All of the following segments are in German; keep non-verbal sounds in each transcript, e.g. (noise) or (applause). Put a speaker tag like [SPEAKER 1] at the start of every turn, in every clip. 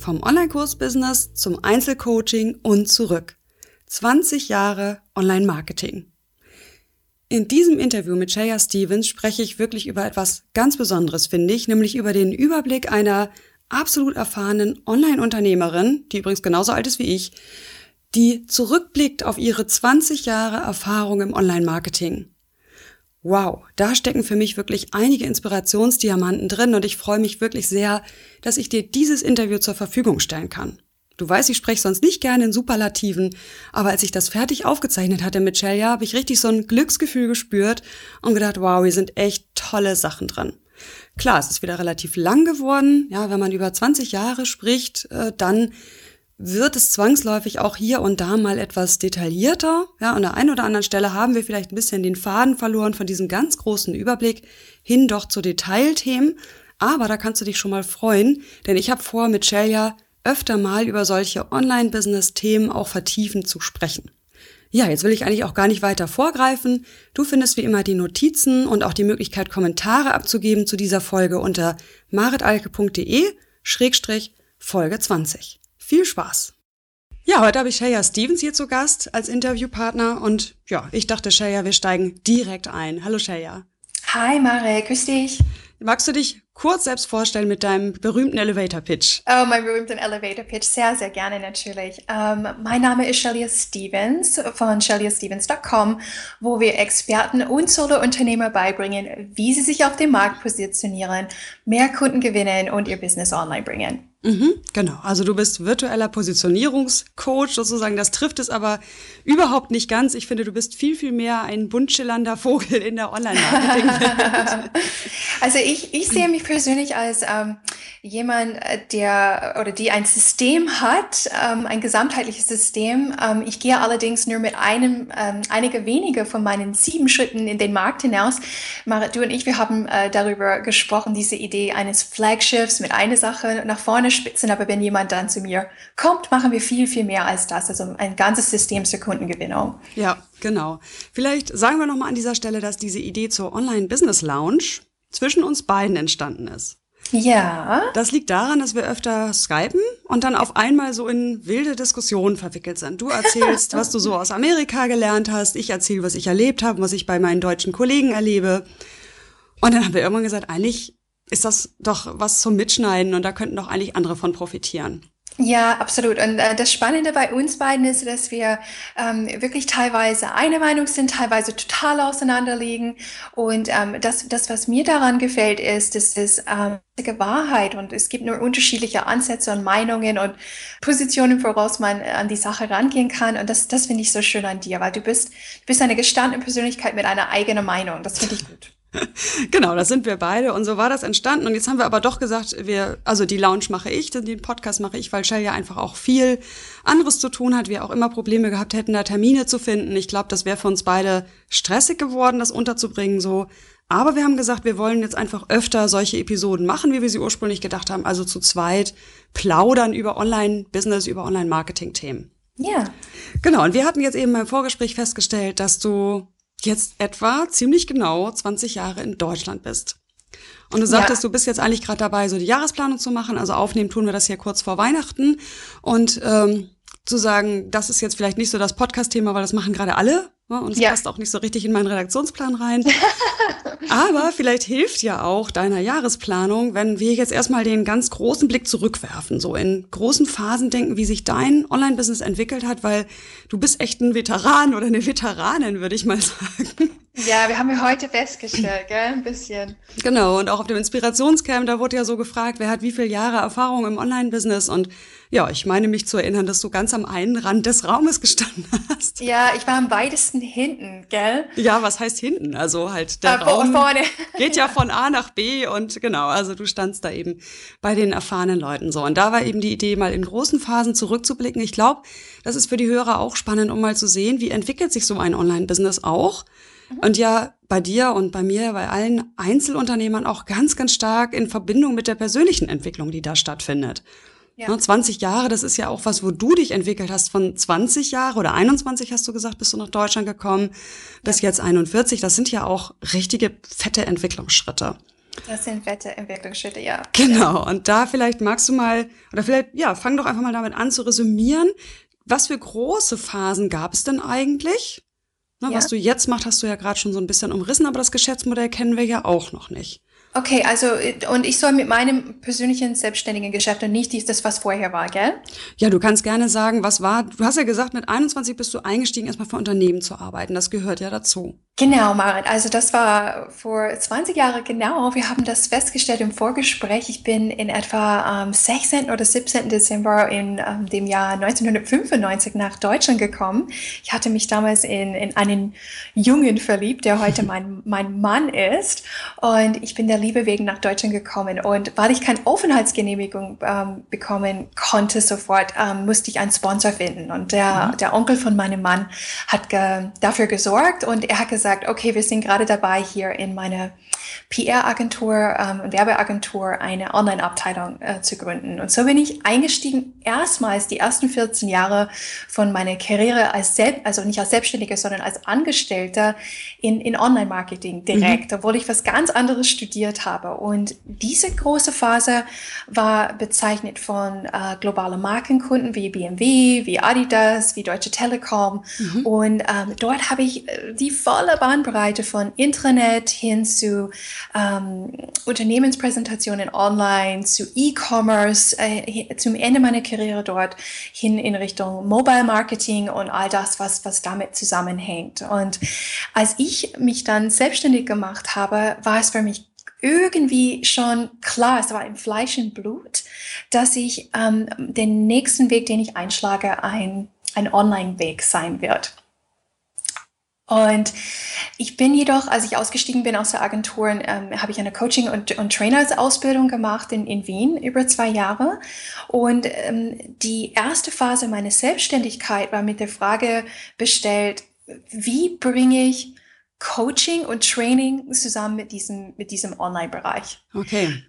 [SPEAKER 1] Vom Online-Kurs-Business zum Einzelcoaching und zurück. 20 Jahre Online-Marketing. In diesem Interview mit Shaya Stevens spreche ich wirklich über etwas ganz Besonderes, finde ich, nämlich über den Überblick einer absolut erfahrenen Online-Unternehmerin, die übrigens genauso alt ist wie ich, die zurückblickt auf ihre 20 Jahre Erfahrung im Online-Marketing. Wow, da stecken für mich wirklich einige Inspirationsdiamanten drin und ich freue mich wirklich sehr, dass ich dir dieses Interview zur Verfügung stellen kann. Du weißt, ich spreche sonst nicht gerne in Superlativen, aber als ich das fertig aufgezeichnet hatte mit Celia, habe ich richtig so ein Glücksgefühl gespürt und gedacht, wow, hier sind echt tolle Sachen drin. Klar, es ist wieder relativ lang geworden. Ja, wenn man über 20 Jahre spricht, äh, dann wird es zwangsläufig auch hier und da mal etwas detaillierter. Ja, an der einen oder anderen Stelle haben wir vielleicht ein bisschen den Faden verloren von diesem ganz großen Überblick hin doch zu Detailthemen. Aber da kannst du dich schon mal freuen, denn ich habe vor, mit Celia öfter mal über solche Online-Business-Themen auch vertiefend zu sprechen. Ja, jetzt will ich eigentlich auch gar nicht weiter vorgreifen. Du findest wie immer die Notizen und auch die Möglichkeit, Kommentare abzugeben zu dieser Folge unter maritalke.de Schrägstrich Folge 20. Viel Spaß! Ja, heute habe ich Shaya Stevens hier zu Gast als Interviewpartner und ja, ich dachte, Shaya, wir steigen direkt ein. Hallo Shaya.
[SPEAKER 2] Hi Mare, grüß dich.
[SPEAKER 1] Magst du dich kurz selbst vorstellen mit deinem berühmten Elevator Pitch?
[SPEAKER 2] Oh, mein berühmten Elevator Pitch. Sehr, sehr gerne natürlich. Um, ähm, mein Name ist Shelia Stevens von sheliastevens.com, wo wir Experten und Solo-Unternehmer beibringen, wie sie sich auf dem Markt positionieren, mehr Kunden gewinnen und ihr Business online bringen.
[SPEAKER 1] Mhm, genau. Also du bist virtueller Positionierungscoach sozusagen. Das trifft es aber überhaupt nicht ganz. Ich finde, du bist viel, viel mehr ein bunt schillernder Vogel in der Online-Marketing. (laughs)
[SPEAKER 2] also ich, ich sehe mich persönlich als ähm, jemand, äh, der oder die ein System hat, ähm, ein gesamtheitliches System. Ähm, ich gehe allerdings nur mit einem, ähm, einige wenige von meinen sieben Schritten in den Markt hinaus. Marit, du und ich, wir haben äh, darüber gesprochen, diese Idee eines Flagships mit einer Sache nach vorne Spitzen, aber wenn jemand dann zu mir kommt, machen wir viel, viel mehr als das. Also ein ganzes System zur Kundengewinnung.
[SPEAKER 1] Ja, genau. Vielleicht sagen wir nochmal an dieser Stelle, dass diese Idee zur Online-Business-Lounge zwischen uns beiden entstanden ist.
[SPEAKER 2] Ja.
[SPEAKER 1] Das liegt daran, dass wir öfter skypen und dann auf einmal so in wilde Diskussionen verwickelt sind. Du erzählst, (laughs) was du so aus Amerika gelernt hast, ich erzähle, was ich erlebt habe, was ich bei meinen deutschen Kollegen erlebe. Und dann haben wir irgendwann gesagt, eigentlich ist das doch was zum Mitschneiden und da könnten doch eigentlich andere von profitieren.
[SPEAKER 2] Ja, absolut. Und äh, das Spannende bei uns beiden ist, dass wir ähm, wirklich teilweise eine Meinung sind, teilweise total auseinanderliegen. Und ähm, das, das, was mir daran gefällt, ist, dass es ähm, Wahrheit und es gibt nur unterschiedliche Ansätze und Meinungen und Positionen, woraus man an die Sache rangehen kann. Und das, das finde ich so schön an dir, weil du bist, du bist eine gestandene Persönlichkeit mit einer eigenen Meinung. Das finde ich gut. (laughs)
[SPEAKER 1] genau, das sind wir beide und so war das entstanden. Und jetzt haben wir aber doch gesagt, wir, also die Lounge mache ich, den Podcast mache ich, weil Shell ja einfach auch viel anderes zu tun hat. Wir auch immer Probleme gehabt hätten, da Termine zu finden. Ich glaube, das wäre für uns beide stressig geworden, das unterzubringen so. Aber wir haben gesagt, wir wollen jetzt einfach öfter solche Episoden machen, wie wir sie ursprünglich gedacht haben. Also zu zweit plaudern über Online-Business, über Online-Marketing-Themen.
[SPEAKER 2] Ja.
[SPEAKER 1] Genau, und wir hatten jetzt eben beim Vorgespräch festgestellt, dass du jetzt etwa ziemlich genau 20 Jahre in Deutschland bist. Und du sagtest, ja. du bist jetzt eigentlich gerade dabei, so die Jahresplanung zu machen. Also aufnehmen tun wir das hier kurz vor Weihnachten. Und ähm, zu sagen, das ist jetzt vielleicht nicht so das Podcast-Thema, weil das machen gerade alle. Ne? Und es ja. passt auch nicht so richtig in meinen Redaktionsplan rein. (laughs) Aber vielleicht hilft ja auch deiner Jahresplanung, wenn wir jetzt erstmal den ganz großen Blick zurückwerfen, so in großen Phasen denken, wie sich dein Online-Business entwickelt hat, weil du bist echt ein Veteran oder eine Veteranin, würde ich mal (laughs) sagen.
[SPEAKER 2] Ja, wir haben ja heute festgestellt, gell? Ein bisschen.
[SPEAKER 1] Genau, und auch auf dem Inspirationscamp, da wurde ja so gefragt, wer hat wie viele Jahre Erfahrung im Online-Business und ja, ich meine mich zu erinnern, dass du ganz am einen Rand des Raumes gestanden hast.
[SPEAKER 2] Ja, ich war am weitesten hinten, gell?
[SPEAKER 1] Ja, was heißt hinten? Also halt der äh, Raum vorne. geht ja (laughs) von A nach B und genau, also du standst da eben bei den erfahrenen Leuten so. Und da war eben die Idee, mal in großen Phasen zurückzublicken. Ich glaube, das ist für die Hörer auch spannend, um mal zu sehen, wie entwickelt sich so ein Online-Business auch. Mhm. Und ja, bei dir und bei mir, bei allen Einzelunternehmern auch ganz, ganz stark in Verbindung mit der persönlichen Entwicklung, die da stattfindet. Ja. 20 ne, Jahre, das ist ja auch was, wo du dich entwickelt hast. Von 20 Jahre oder 21 hast du gesagt, bist du nach Deutschland gekommen, bis ja. jetzt 41. Das sind ja auch richtige fette Entwicklungsschritte.
[SPEAKER 2] Das sind fette Entwicklungsschritte, ja.
[SPEAKER 1] Genau. Und da vielleicht magst du mal, oder vielleicht, ja, fang doch einfach mal damit an zu resümieren. Was für große Phasen gab es denn eigentlich? Na, ja. Was du jetzt machst, hast du ja gerade schon so ein bisschen umrissen, aber das Geschäftsmodell kennen wir ja auch noch nicht.
[SPEAKER 2] Okay, also und ich soll mit meinem persönlichen selbstständigen Geschäft und nicht das, was vorher war, gell?
[SPEAKER 1] Ja, du kannst gerne sagen, was war. Du hast ja gesagt, mit 21 bist du eingestiegen, erstmal für Unternehmen zu arbeiten. Das gehört ja dazu.
[SPEAKER 2] Genau, Marit. Also das war vor 20 Jahren genau. Wir haben das festgestellt im Vorgespräch. Ich bin in etwa am 16. oder 17. Dezember in ähm, dem Jahr 1995 nach Deutschland gekommen. Ich hatte mich damals in, in einen Jungen verliebt, der heute mein, mein Mann ist. Und ich bin der Liebe wegen nach Deutschland gekommen. Und weil ich keine Aufenthaltsgenehmigung ähm, bekommen konnte sofort, ähm, musste ich einen Sponsor finden. Und der, mhm. der Onkel von meinem Mann hat ge dafür gesorgt und er hat gesagt, okay, wir sind gerade dabei, hier in meiner PR-Agentur ähm, und Werbeagentur eine Online-Abteilung äh, zu gründen. Und so bin ich eingestiegen, erstmals die ersten 14 Jahre von meiner Karriere als Selbst, also nicht als Selbstständiger, sondern als Angestellter in, in Online-Marketing direkt, mhm. obwohl ich was ganz anderes studiert habe. Und diese große Phase war bezeichnet von äh, globalen Markenkunden wie BMW, wie Adidas, wie Deutsche Telekom. Mhm. Und ähm, dort habe ich äh, die volle Bahnbreite von Intranet hin zu ähm, Unternehmenspräsentationen online, zu E-Commerce, äh, zum Ende meiner Karriere dort hin in Richtung Mobile Marketing und all das, was, was damit zusammenhängt. Und als ich mich dann selbstständig gemacht habe, war es für mich irgendwie schon klar, es war im Fleisch und Blut, dass ich ähm, den nächsten Weg, den ich einschlage, ein, ein Online-Weg sein wird. Und ich bin jedoch, als ich ausgestiegen bin aus der Agentur, ähm, habe ich eine Coaching- und, und Trainers-Ausbildung gemacht in, in Wien über zwei Jahre. Und ähm, die erste Phase meiner Selbstständigkeit war mit der Frage bestellt, wie bringe ich Coaching und Training zusammen mit diesem, mit diesem Online-Bereich?
[SPEAKER 1] Okay.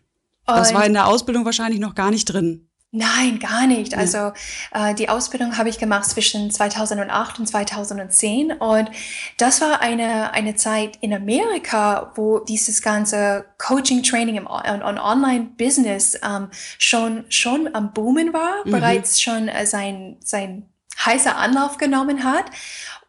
[SPEAKER 1] Das und war in der Ausbildung wahrscheinlich noch gar nicht drin.
[SPEAKER 2] Nein, gar nicht. Also äh, die Ausbildung habe ich gemacht zwischen 2008 und 2010 und das war eine, eine Zeit in Amerika, wo dieses ganze Coaching, Training im, und, und Online-Business ähm, schon, schon am Boomen war, mhm. bereits schon äh, sein, sein heißer Anlauf genommen hat.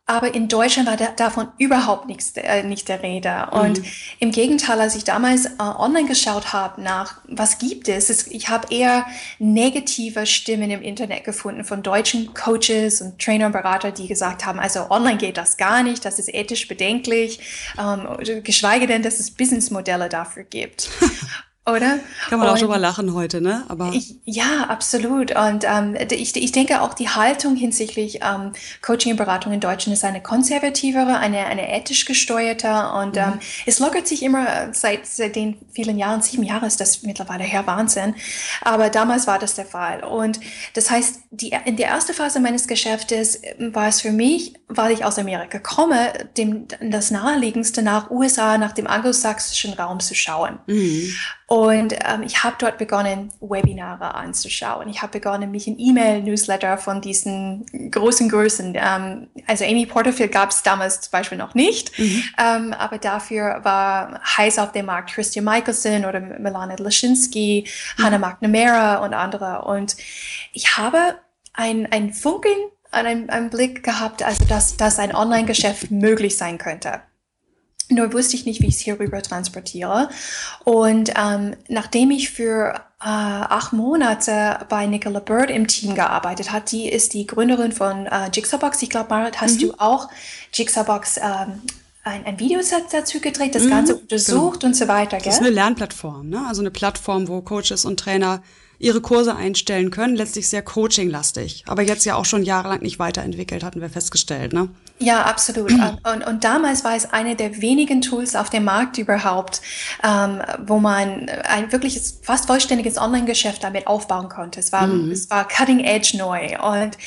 [SPEAKER 2] Aber in Deutschland war da, davon überhaupt nichts, äh, nicht der Rede. Und mhm. im Gegenteil, als ich damals äh, online geschaut habe nach, was gibt es, es ich habe eher negative Stimmen im Internet gefunden von deutschen Coaches und Trainer und Berater, die gesagt haben, also online geht das gar nicht, das ist ethisch bedenklich, ähm, geschweige denn, dass es Businessmodelle dafür gibt. (laughs) Oder?
[SPEAKER 1] Kann man und, auch drüber lachen heute, ne?
[SPEAKER 2] Aber ich, ja, absolut. Und ähm, ich, ich denke auch die Haltung hinsichtlich ähm, Coaching und Beratung in Deutschland ist eine konservativere, eine, eine ethisch gesteuerte und mhm. ähm, es lockert sich immer seit, seit den vielen Jahren, sieben Jahre ist das mittlerweile her Wahnsinn. Aber damals war das der Fall. Und das heißt, die, in der ersten Phase meines Geschäftes war es für mich, weil ich aus Amerika komme, dem, das naheliegendste nach USA, nach dem anglosächsischen Raum zu schauen. Mhm. Und ähm, ich habe dort begonnen, Webinare anzuschauen. Ich habe begonnen, mich in E-Mail-Newsletter von diesen großen Größen, ähm, also Amy Porterfield gab es damals zum Beispiel noch nicht, mhm. ähm, aber dafür war heiß auf dem Markt Christian Michelson oder Melanie Laschinski, mhm. Hannah McNamara und andere. Und ich habe ein, ein Funkeln, einen, einen Blick gehabt, also dass, dass ein Online-Geschäft möglich sein könnte. Nur wusste ich nicht, wie ich es hierüber transportiere. Und ähm, nachdem ich für äh, acht Monate bei Nicola Bird im Team gearbeitet hat, die ist die Gründerin von äh, Jigsawbox. Ich glaube, Marit, hast mhm. du auch Jigsawbox ähm, ein, ein Videoset dazu gedreht, das mhm, Ganze untersucht genau. und so weiter,
[SPEAKER 1] gell? Das ist eine Lernplattform, ne? Also eine Plattform, wo Coaches und Trainer ihre Kurse einstellen können, letztlich sehr coachinglastig, aber jetzt ja auch schon jahrelang nicht weiterentwickelt, hatten wir festgestellt, ne?
[SPEAKER 2] Ja, absolut. (clears throat) Und, und damals war es eine der wenigen Tools auf dem Markt überhaupt, ähm, wo man ein wirkliches, fast vollständiges Online-Geschäft damit aufbauen konnte. Es war, mhm. es war cutting edge neu. Und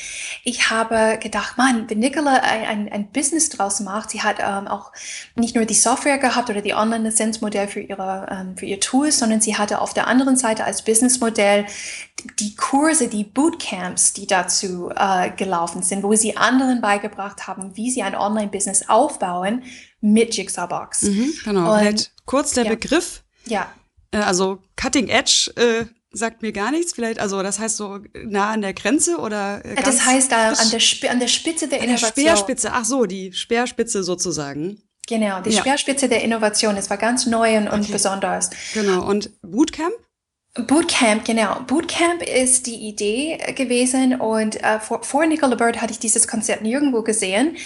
[SPEAKER 2] ich habe gedacht, Mann, wenn Nicola ein, ein, ein Business draus macht, sie hat ähm, auch nicht nur die Software gehabt oder die Online-Lizenzmodell für ihre, ähm, für ihr Tools, sondern sie hatte auf der anderen Seite als Businessmodell die Kurse, die Bootcamps, die dazu äh, gelaufen sind, wo sie anderen beigebracht haben, wie sie ein Online-Business aufbauen mit Jigsawbox.
[SPEAKER 1] Mhm, genau. Und, Vielleicht kurz der
[SPEAKER 2] ja.
[SPEAKER 1] Begriff.
[SPEAKER 2] Ja.
[SPEAKER 1] Äh, also Cutting Edge äh, sagt mir gar nichts. Vielleicht, also das heißt so nah an der Grenze oder
[SPEAKER 2] äh, Das heißt äh, an, der Sp an der Spitze der Innovation.
[SPEAKER 1] Der Speerspitze, ach so, die Speerspitze sozusagen.
[SPEAKER 2] Genau, die ja. Speerspitze der Innovation. Es war ganz neu und, okay. besonders.
[SPEAKER 1] Genau. Und Bootcamp?
[SPEAKER 2] Bootcamp, genau. Bootcamp ist die Idee gewesen und äh, vor, vor Nicola Bird hatte ich dieses Konzept nirgendwo gesehen,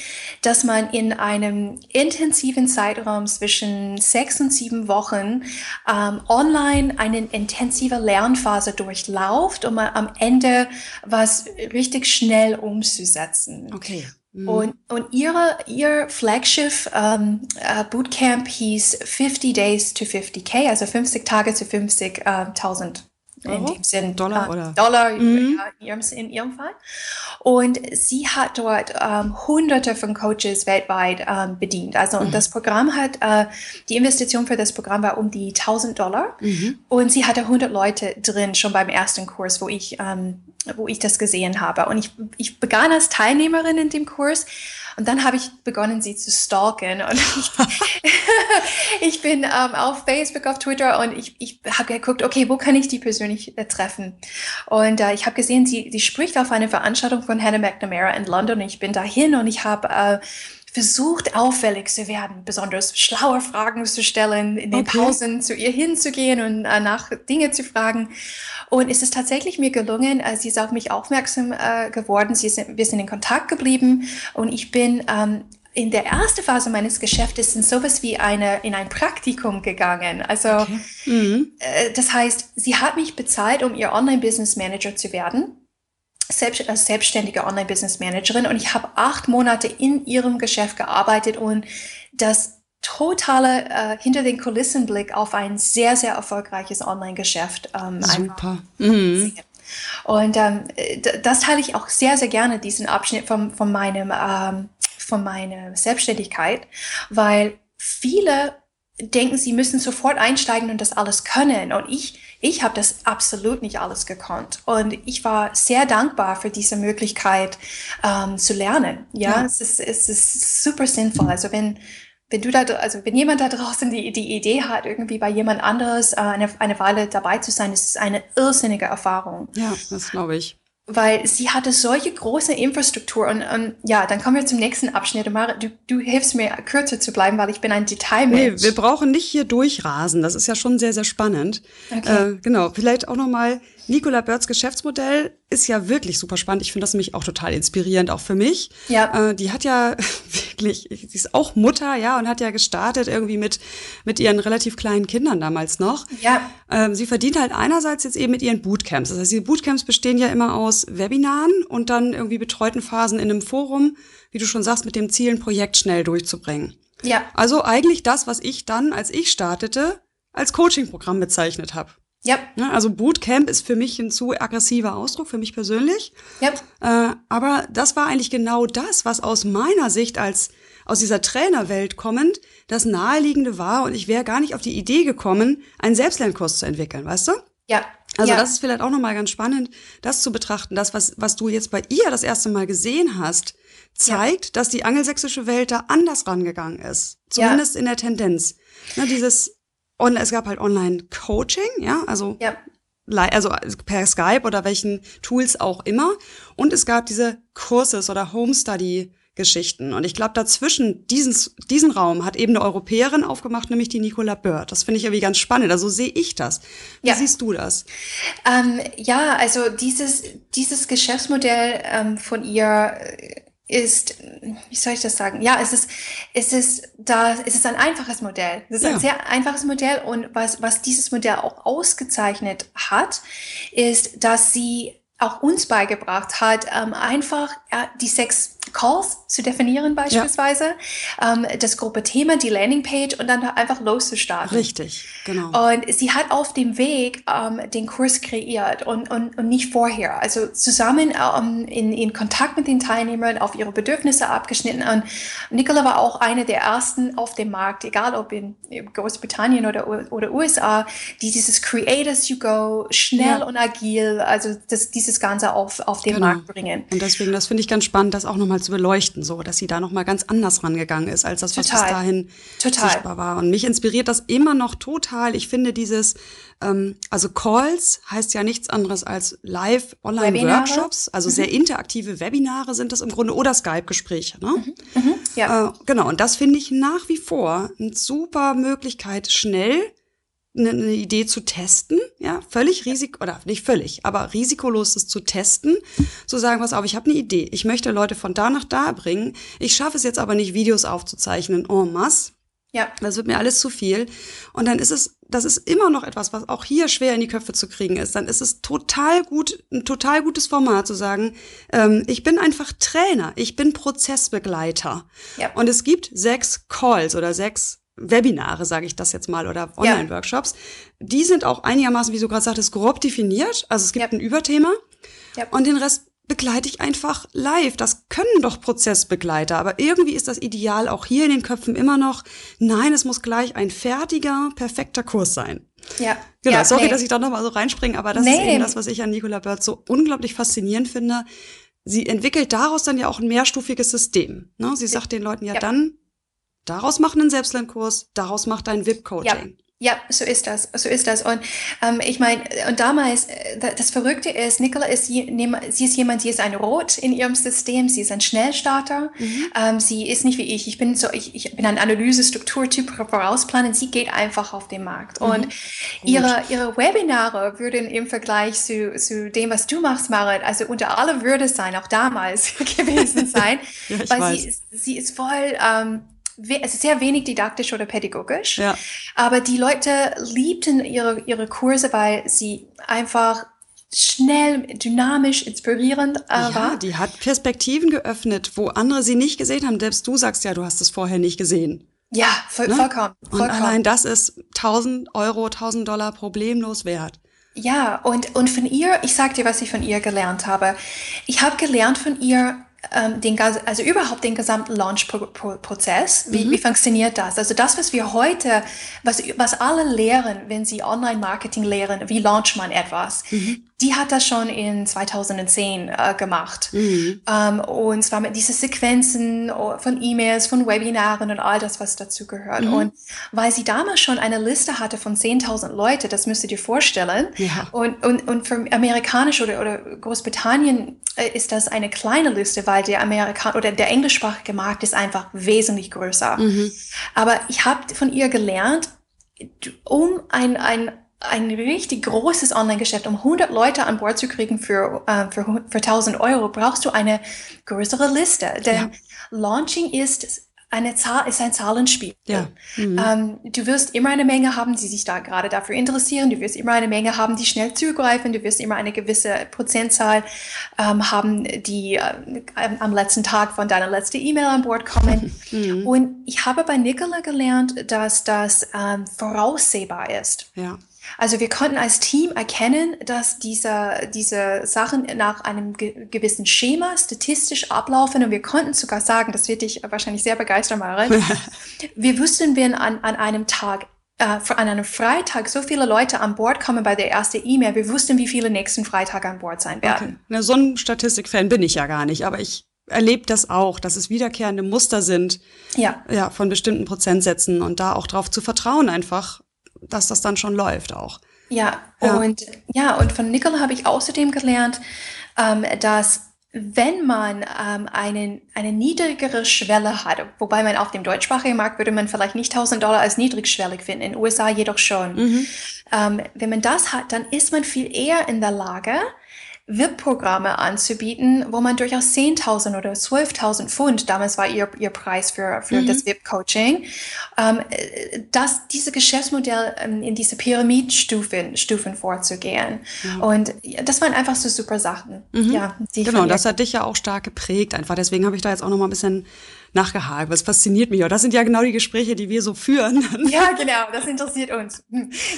[SPEAKER 2] dass man in einem intensiven Zeitraum zwischen sechs und sieben Wochen ähm, online eine intensive Lernphase durchlauft, um am Ende was richtig schnell umzusetzen.
[SPEAKER 1] Okay.
[SPEAKER 2] Mhm. Und, und ihre, ihr Flaggschiff ähm, uh, Bootcamp hieß 50 Days to 50k, also 50 Tage zu 50.000 äh, in dem Sinn
[SPEAKER 1] Dollar äh, oder
[SPEAKER 2] Dollar mhm. in, ihrem, in ihrem Fall. Und sie hat dort ähm, hunderte von Coaches weltweit ähm, bedient. Also mhm. und das Programm hat, äh, die Investition für das Programm war um die 1000 Dollar. Mhm. Und sie hatte 100 Leute drin schon beim ersten Kurs, wo ich ähm, wo ich das gesehen habe. Und ich, ich begann als Teilnehmerin in dem Kurs und dann habe ich begonnen, sie zu stalken. Und ich, (laughs) (laughs) ich bin ähm, auf Facebook, auf Twitter und ich, ich habe geguckt, okay, wo kann ich die persönlich äh, treffen? Und äh, ich habe gesehen, sie, sie spricht auf einer Veranstaltung von Hannah McNamara in London. Ich bin dahin und ich habe äh, versucht, auffällig zu werden, besonders schlaue Fragen zu stellen, in den okay. Pausen zu ihr hinzugehen und äh, nach Dinge zu fragen. Und es ist tatsächlich mir gelungen, äh, sie ist auf mich aufmerksam äh, geworden, sie ist, wir sind in Kontakt geblieben und ich bin ähm, in der ersten Phase meines Geschäftes in sowas wie eine, in ein Praktikum gegangen. Also, okay. mhm. äh, das heißt, sie hat mich bezahlt, um ihr Online-Business Manager zu werden selbst, als selbstständige Online-Business-Managerin und ich habe acht Monate in ihrem Geschäft gearbeitet und das totale äh, hinter den Kulissen Blick auf ein sehr, sehr erfolgreiches Online-Geschäft.
[SPEAKER 1] Ähm, Super. Mhm.
[SPEAKER 2] Und ähm, das teile ich auch sehr, sehr gerne, diesen Abschnitt von, von, meinem, ähm, von meiner Selbstständigkeit, weil viele denken, sie müssen sofort einsteigen und das alles können. Und ich ich habe das absolut nicht alles gekonnt. Und ich war sehr dankbar für diese Möglichkeit ähm, zu lernen. Ja, ja, Es, ist, es ist super sinnvoll. Also wenn, wenn du da, also wenn jemand da draußen die, die Idee hat, irgendwie bei jemand anderes äh, eine, eine Weile dabei zu sein, ist es eine irrsinnige Erfahrung.
[SPEAKER 1] Ja, das glaube ich
[SPEAKER 2] weil sie hatte solche große Infrastruktur und, und ja, dann kommen wir zum nächsten Abschnitt. Mara, du, du hilfst mir kürzer zu bleiben, weil ich bin ein Detailmensch.
[SPEAKER 1] Nee, wir brauchen nicht hier durchrasen. Das ist ja schon sehr, sehr spannend. Okay. Äh, genau, vielleicht auch noch mal Nicola Birds Geschäftsmodell ist ja wirklich super spannend. Ich finde das nämlich auch total inspirierend, auch für mich.
[SPEAKER 2] Ja.
[SPEAKER 1] Äh, die hat ja (laughs) wirklich, sie ist auch Mutter, ja, und hat ja gestartet irgendwie mit, mit ihren relativ kleinen Kindern damals noch.
[SPEAKER 2] Ja.
[SPEAKER 1] Ähm, sie verdient halt einerseits jetzt eben mit ihren Bootcamps. Das heißt, diese Bootcamps bestehen ja immer aus Webinaren und dann irgendwie betreuten Phasen in einem Forum, wie du schon sagst, mit dem Ziel, ein Projekt schnell durchzubringen.
[SPEAKER 2] Ja.
[SPEAKER 1] Also eigentlich das, was ich dann, als ich startete, als Coaching-Programm bezeichnet habe.
[SPEAKER 2] Ja.
[SPEAKER 1] Ne, also Bootcamp ist für mich ein zu aggressiver Ausdruck, für mich persönlich.
[SPEAKER 2] Ja.
[SPEAKER 1] Äh, aber das war eigentlich genau das, was aus meiner Sicht als aus dieser Trainerwelt kommend das Naheliegende war und ich wäre gar nicht auf die Idee gekommen, einen Selbstlernkurs zu entwickeln, weißt du?
[SPEAKER 2] Ja.
[SPEAKER 1] Also
[SPEAKER 2] ja.
[SPEAKER 1] das ist vielleicht auch nochmal ganz spannend, das zu betrachten. Das, was, was du jetzt bei ihr das erste Mal gesehen hast, zeigt, ja. dass die angelsächsische Welt da anders rangegangen ist. Zumindest ja. in der Tendenz. Ne, dieses und es gab halt Online-Coaching, ja, also,
[SPEAKER 2] ja.
[SPEAKER 1] also per Skype oder welchen Tools auch immer. Und es gab diese Kurses oder Home-Study Geschichten. Und ich glaube, dazwischen diesen, diesen Raum hat eben eine Europäerin aufgemacht, nämlich die Nicola Bird. Das finde ich irgendwie ganz spannend. Also sehe ich das. Wie ja. siehst du das?
[SPEAKER 2] Ähm, ja, also dieses, dieses Geschäftsmodell ähm, von ihr ist, wie soll ich das sagen? Ja, es ist, es ist da, es ist ein einfaches Modell. Es ist ja. ein sehr einfaches Modell und was, was dieses Modell auch ausgezeichnet hat, ist, dass sie auch uns beigebracht hat, ähm, einfach äh, die sechs Calls zu definieren beispielsweise, ja. ähm, das Gruppe-Thema, die Landingpage und dann einfach loszustarten.
[SPEAKER 1] Richtig, genau.
[SPEAKER 2] Und sie hat auf dem Weg ähm, den Kurs kreiert und, und, und nicht vorher. Also zusammen ähm, in, in Kontakt mit den Teilnehmern auf ihre Bedürfnisse abgeschnitten. Und Nicola war auch eine der ersten auf dem Markt, egal ob in Großbritannien oder, oder USA, die dieses Create as you go, schnell ja. und agil, also das, dieses Ganze auf, auf den genau. Markt bringen.
[SPEAKER 1] Und deswegen, das finde ich ganz spannend, das auch nochmal zu beleuchten, so, dass sie da nochmal ganz anders rangegangen ist, als das, was total. bis dahin total. sichtbar war. Und mich inspiriert das immer noch total. Ich finde dieses, ähm, also Calls heißt ja nichts anderes als Live-Online-Workshops, also mhm. sehr interaktive Webinare sind das im Grunde oder Skype-Gespräche. Ne? Mhm. Mhm. Ja. Äh, genau, und das finde ich nach wie vor eine super Möglichkeit, schnell eine, eine Idee zu testen, ja, völlig risiko oder nicht völlig, aber risikolos es zu testen, zu sagen, was auf, ich habe eine Idee, ich möchte Leute von da nach da bringen, ich schaffe es jetzt aber nicht, Videos aufzuzeichnen en masse. Ja. Das wird mir alles zu viel. Und dann ist es, das ist immer noch etwas, was auch hier schwer in die Köpfe zu kriegen ist. Dann ist es total gut, ein total gutes Format zu sagen, ähm, ich bin einfach Trainer, ich bin Prozessbegleiter. Ja. Und es gibt sechs Calls oder sechs Webinare, sage ich das jetzt mal, oder Online-Workshops, ja. die sind auch einigermaßen, wie du gerade sagtest, grob definiert. Also es gibt ja. ein Überthema ja. und den Rest begleite ich einfach live. Das können doch Prozessbegleiter, aber irgendwie ist das Ideal auch hier in den Köpfen immer noch, nein, es muss gleich ein fertiger, perfekter Kurs sein. Ja. Genau, ja, sorry, nee. dass ich da nochmal so reinspringe, aber das nee. ist eben das, was ich an Nicola Bird so unglaublich faszinierend finde. Sie entwickelt daraus dann ja auch ein mehrstufiges System. Ne? Sie sagt den Leuten ja, ja. dann, Daraus mach einen Selbstlernkurs, daraus mach dein VIP-Coaching.
[SPEAKER 2] Ja. Ja, so ist das, so ist das. Und ähm, ich meine, und damals, äh, das Verrückte ist, Nicola ist, sie ist jemand, sie ist ein Rot in ihrem System, sie ist ein Schnellstarter. Mhm. Ähm, sie ist nicht wie ich, ich bin so, ich, ich bin ein Analyse-Strukturtyp, vorausplanen, sie geht einfach auf den Markt. Mhm. Und ihre, ihre Webinare würden im Vergleich zu, zu dem, was du machst, Marit, also unter aller Würde sein, auch damals (laughs) gewesen (laughs) sein, ja, weil weiß. sie, sie ist voll, ähm, es ist sehr wenig didaktisch oder pädagogisch, ja. aber die Leute liebten ihre, ihre Kurse, weil sie einfach schnell, dynamisch, inspirierend äh, ja, war.
[SPEAKER 1] die hat Perspektiven geöffnet, wo andere sie nicht gesehen haben. Selbst du sagst ja, du hast es vorher nicht gesehen.
[SPEAKER 2] Ja, voll, ne? vollkommen, vollkommen.
[SPEAKER 1] Und allein das ist 1000 Euro, 1000 Dollar problemlos wert.
[SPEAKER 2] Ja, und, und von ihr, ich sag dir, was ich von ihr gelernt habe. Ich habe gelernt von ihr, ähm, den, also überhaupt den gesamten Launch-Prozess. Wie, mhm. wie funktioniert das? Also das, was wir heute, was, was alle lehren, wenn sie Online-Marketing lehren, wie launcht man etwas, mhm die hat das schon in 2010 äh, gemacht. Mhm. Ähm, und zwar mit diesen Sequenzen oh, von E-Mails, von Webinaren und all das, was dazu gehört. Mhm. Und weil sie damals schon eine Liste hatte von 10.000 Leute, das müsst ihr dir vorstellen. Ja. Und, und, und für amerikanisch oder, oder Großbritannien äh, ist das eine kleine Liste, weil der Amerikan oder der englischsprachige Markt ist einfach wesentlich größer. Mhm. Aber ich habe von ihr gelernt, um ein, ein ein richtig großes Online-Geschäft, um 100 Leute an Bord zu kriegen für, äh, für, für 1000 Euro, brauchst du eine größere Liste. Denn ja. Launching ist eine Zahl, ist ein Zahlenspiel. Ja. Mhm. Ähm, du wirst immer eine Menge haben, die sich da gerade dafür interessieren. Du wirst immer eine Menge haben, die schnell zugreifen. Du wirst immer eine gewisse Prozentzahl ähm, haben, die äh, am letzten Tag von deiner letzten E-Mail an Bord kommen. (laughs) Mhm. Und ich habe bei Nicola gelernt, dass das ähm, voraussehbar ist. Ja. Also wir konnten als Team erkennen, dass diese, diese Sachen nach einem ge gewissen Schema statistisch ablaufen und wir konnten sogar sagen, das wird dich wahrscheinlich sehr begeistern, Marit, (laughs) wir wussten, wenn an, an einem Tag äh, an einem Freitag so viele Leute an Bord kommen bei der ersten E-Mail, wir wussten, wie viele nächsten Freitag an Bord sein werden. Okay.
[SPEAKER 1] Na, so ein Statistikfan bin ich ja gar nicht, aber ich erlebe das auch, dass es wiederkehrende Muster sind ja. Ja, von bestimmten Prozentsätzen und da auch drauf zu vertrauen einfach, dass das dann schon läuft auch.
[SPEAKER 2] Ja, ja. und ja, und von Nicole habe ich außerdem gelernt, ähm, dass wenn man ähm, einen, eine niedrigere Schwelle hat, wobei man auf dem deutschsprachigen Markt würde man vielleicht nicht 1000 Dollar als niedrigschwellig finden, in den USA jedoch schon. Mhm. Ähm, wenn man das hat, dann ist man viel eher in der Lage, VIP-Programme anzubieten, wo man durchaus 10.000 oder 12.000 Pfund, damals war ihr, ihr Preis für, für mhm. das VIP-Coaching, ähm, dass diese Geschäftsmodell ähm, in diese Pyramidstufen Stufen vorzugehen. Mhm. Und das waren einfach so super Sachen.
[SPEAKER 1] Mhm. Ja, genau, das hat dich ja auch stark geprägt einfach. Deswegen habe ich da jetzt auch noch mal ein bisschen nachgehakt. Das fasziniert mich. Und das sind ja genau die Gespräche, die wir so führen. (laughs)
[SPEAKER 2] Ja, genau. Das interessiert uns. (laughs)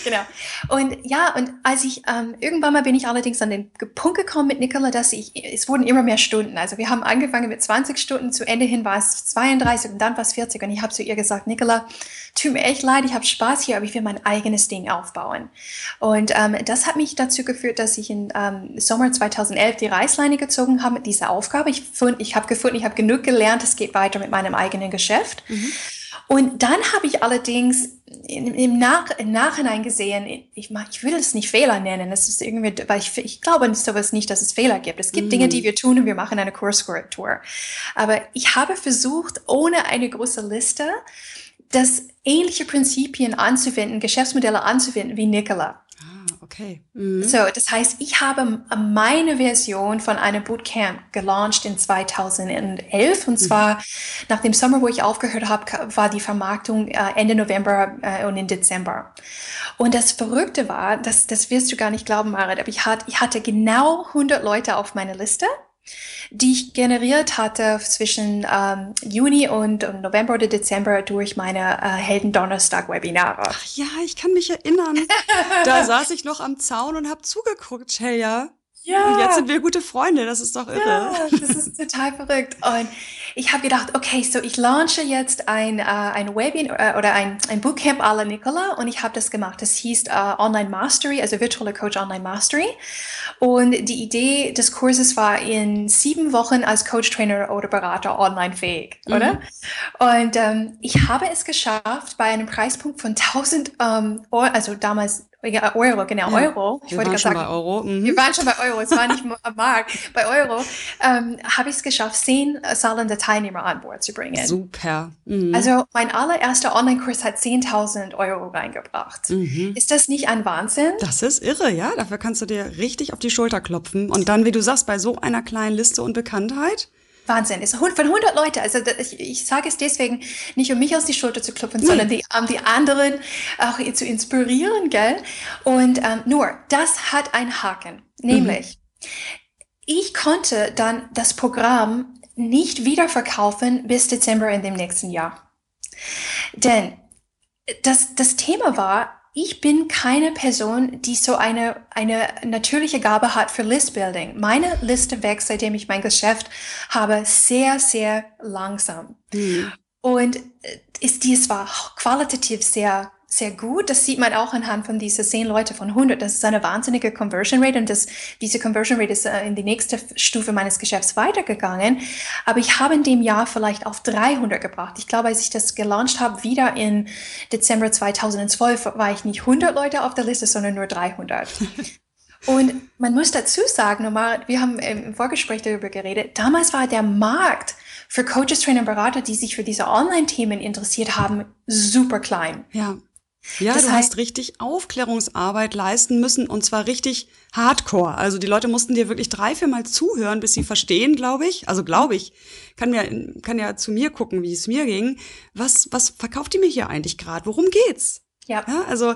[SPEAKER 2] Genau. Und ja, und als ich ähm, irgendwann mal bin ich allerdings an den Punkt gekommen mit Nicola, dass ich, es wurden immer mehr Stunden. Also wir haben angefangen mit 20 Stunden, zu Ende hin war es 32 und dann war es 40. Und ich habe zu ihr gesagt, Nicola, tut mir echt leid, ich habe Spaß hier, aber ich will mein eigenes Ding aufbauen. Und ähm, das hat mich dazu geführt, dass ich im ähm, Sommer 2011 die Reißleine gezogen habe mit dieser Aufgabe. Ich, ich habe gefunden, ich habe genug gelernt, es geht weiter mit meinem eigenen Geschäft. Mhm. Und dann habe ich allerdings im, Nach im Nachhinein gesehen, ich, ich will es nicht Fehler nennen, es ist irgendwie, weil ich, ich glaube sowas nicht, dass es Fehler gibt. Es gibt mm. Dinge, die mhm. wir tun und wir machen eine Kurskorrektur. Aber ich habe versucht, ohne eine große Liste, das ähnliche Prinzipien anzuwenden, Geschäftsmodelle anzuwenden wie Nicola.
[SPEAKER 1] Okay.
[SPEAKER 2] Mhm. So, das heißt, ich habe meine Version von einem Bootcamp gelauncht in 2011 und mhm. zwar nach dem Sommer, wo ich aufgehört habe, war die Vermarktung äh, Ende November äh, und in Dezember. Und das Verrückte war, das, das wirst du gar nicht glauben, Marit, aber ich, hat, ich hatte genau 100 Leute auf meiner Liste die ich generiert hatte zwischen ähm, Juni und, und, November oder Dezember durch meine äh, Helden-Donnerstag-Webinare.
[SPEAKER 1] Ach ja, ich kann mich erinnern. (laughs) da saß ich noch am Zaun und habe zugeguckt, Shelia. Ja. Und jetzt sind wir gute Freunde, das ist doch irre. Ja,
[SPEAKER 2] das ist total verrückt. Und ich habe gedacht, okay, so ich launche jetzt ein, äh, ein Webinar äh, oder ein, ein Bootcamp à la Nicola und ich habe das gemacht. Das hieß äh, Online Mastery, also virtuelle Coach Online Mastery. Und die Idee des Kurses war in sieben Wochen als Coach, Trainer oder Berater online fähig, mhm. oder? Und ähm, ich habe es geschafft bei einem Preispunkt von 1000 ähm, also damals ja, Euro, genau, ja. Euro.
[SPEAKER 1] Ich wir wollte waren schon sagen, bei Euro.
[SPEAKER 2] Mhm. Wir waren schon bei Euro, es war nicht am Markt. (laughs) Bei Euro ähm, habe ich es geschafft, zehn zahlende Teilnehmer an Bord zu bringen.
[SPEAKER 1] Super.
[SPEAKER 2] Mhm. Also mein allererster Online-Kurs hat 10.000 Euro reingebracht. Mhm. Ist das nicht ein Wahnsinn?
[SPEAKER 1] Das ist irre, ja. Dafür kannst du dir richtig auf die Schulter klopfen. Und dann, wie du sagst, bei so einer kleinen Liste und Bekanntheit,
[SPEAKER 2] Wahnsinn. Ist von 100 Leute. Also ich, ich sage es deswegen nicht, um mich aus die Schulter zu klopfen, nee. sondern die, um die anderen auch zu inspirieren, gell? Und ähm, nur, das hat einen Haken. Nämlich, mhm. ich konnte dann das Programm nicht wiederverkaufen bis Dezember in dem nächsten Jahr. Denn das, das Thema war, ich bin keine Person, die so eine, eine natürliche Gabe hat für Listbuilding. Meine Liste wächst, seitdem ich mein Geschäft habe, sehr, sehr langsam. Mhm. Und äh, ist dies war qualitativ sehr sehr gut. Das sieht man auch anhand von diesen zehn Leute von 100. Das ist eine wahnsinnige Conversion Rate und das, diese Conversion Rate ist äh, in die nächste Stufe meines Geschäfts weitergegangen. Aber ich habe in dem Jahr vielleicht auf 300 gebracht. Ich glaube, als ich das gelauncht habe, wieder in Dezember 2012, war ich nicht 100 Leute auf der Liste, sondern nur 300. (laughs) Und man muss dazu sagen, normal, wir haben im Vorgespräch darüber geredet, damals war der Markt für Coaches, Trainer, Berater, die sich für diese Online-Themen interessiert haben, super klein.
[SPEAKER 1] Ja. Ja, das du heißt, hast richtig Aufklärungsarbeit leisten müssen und zwar richtig hardcore. Also die Leute mussten dir wirklich drei, vier Mal zuhören, bis sie verstehen, glaube ich. Also glaube ich, kann mir, kann ja zu mir gucken, wie es mir ging. Was, was verkauft die mir hier eigentlich gerade? Worum geht's?
[SPEAKER 2] Ja.
[SPEAKER 1] ja. Also,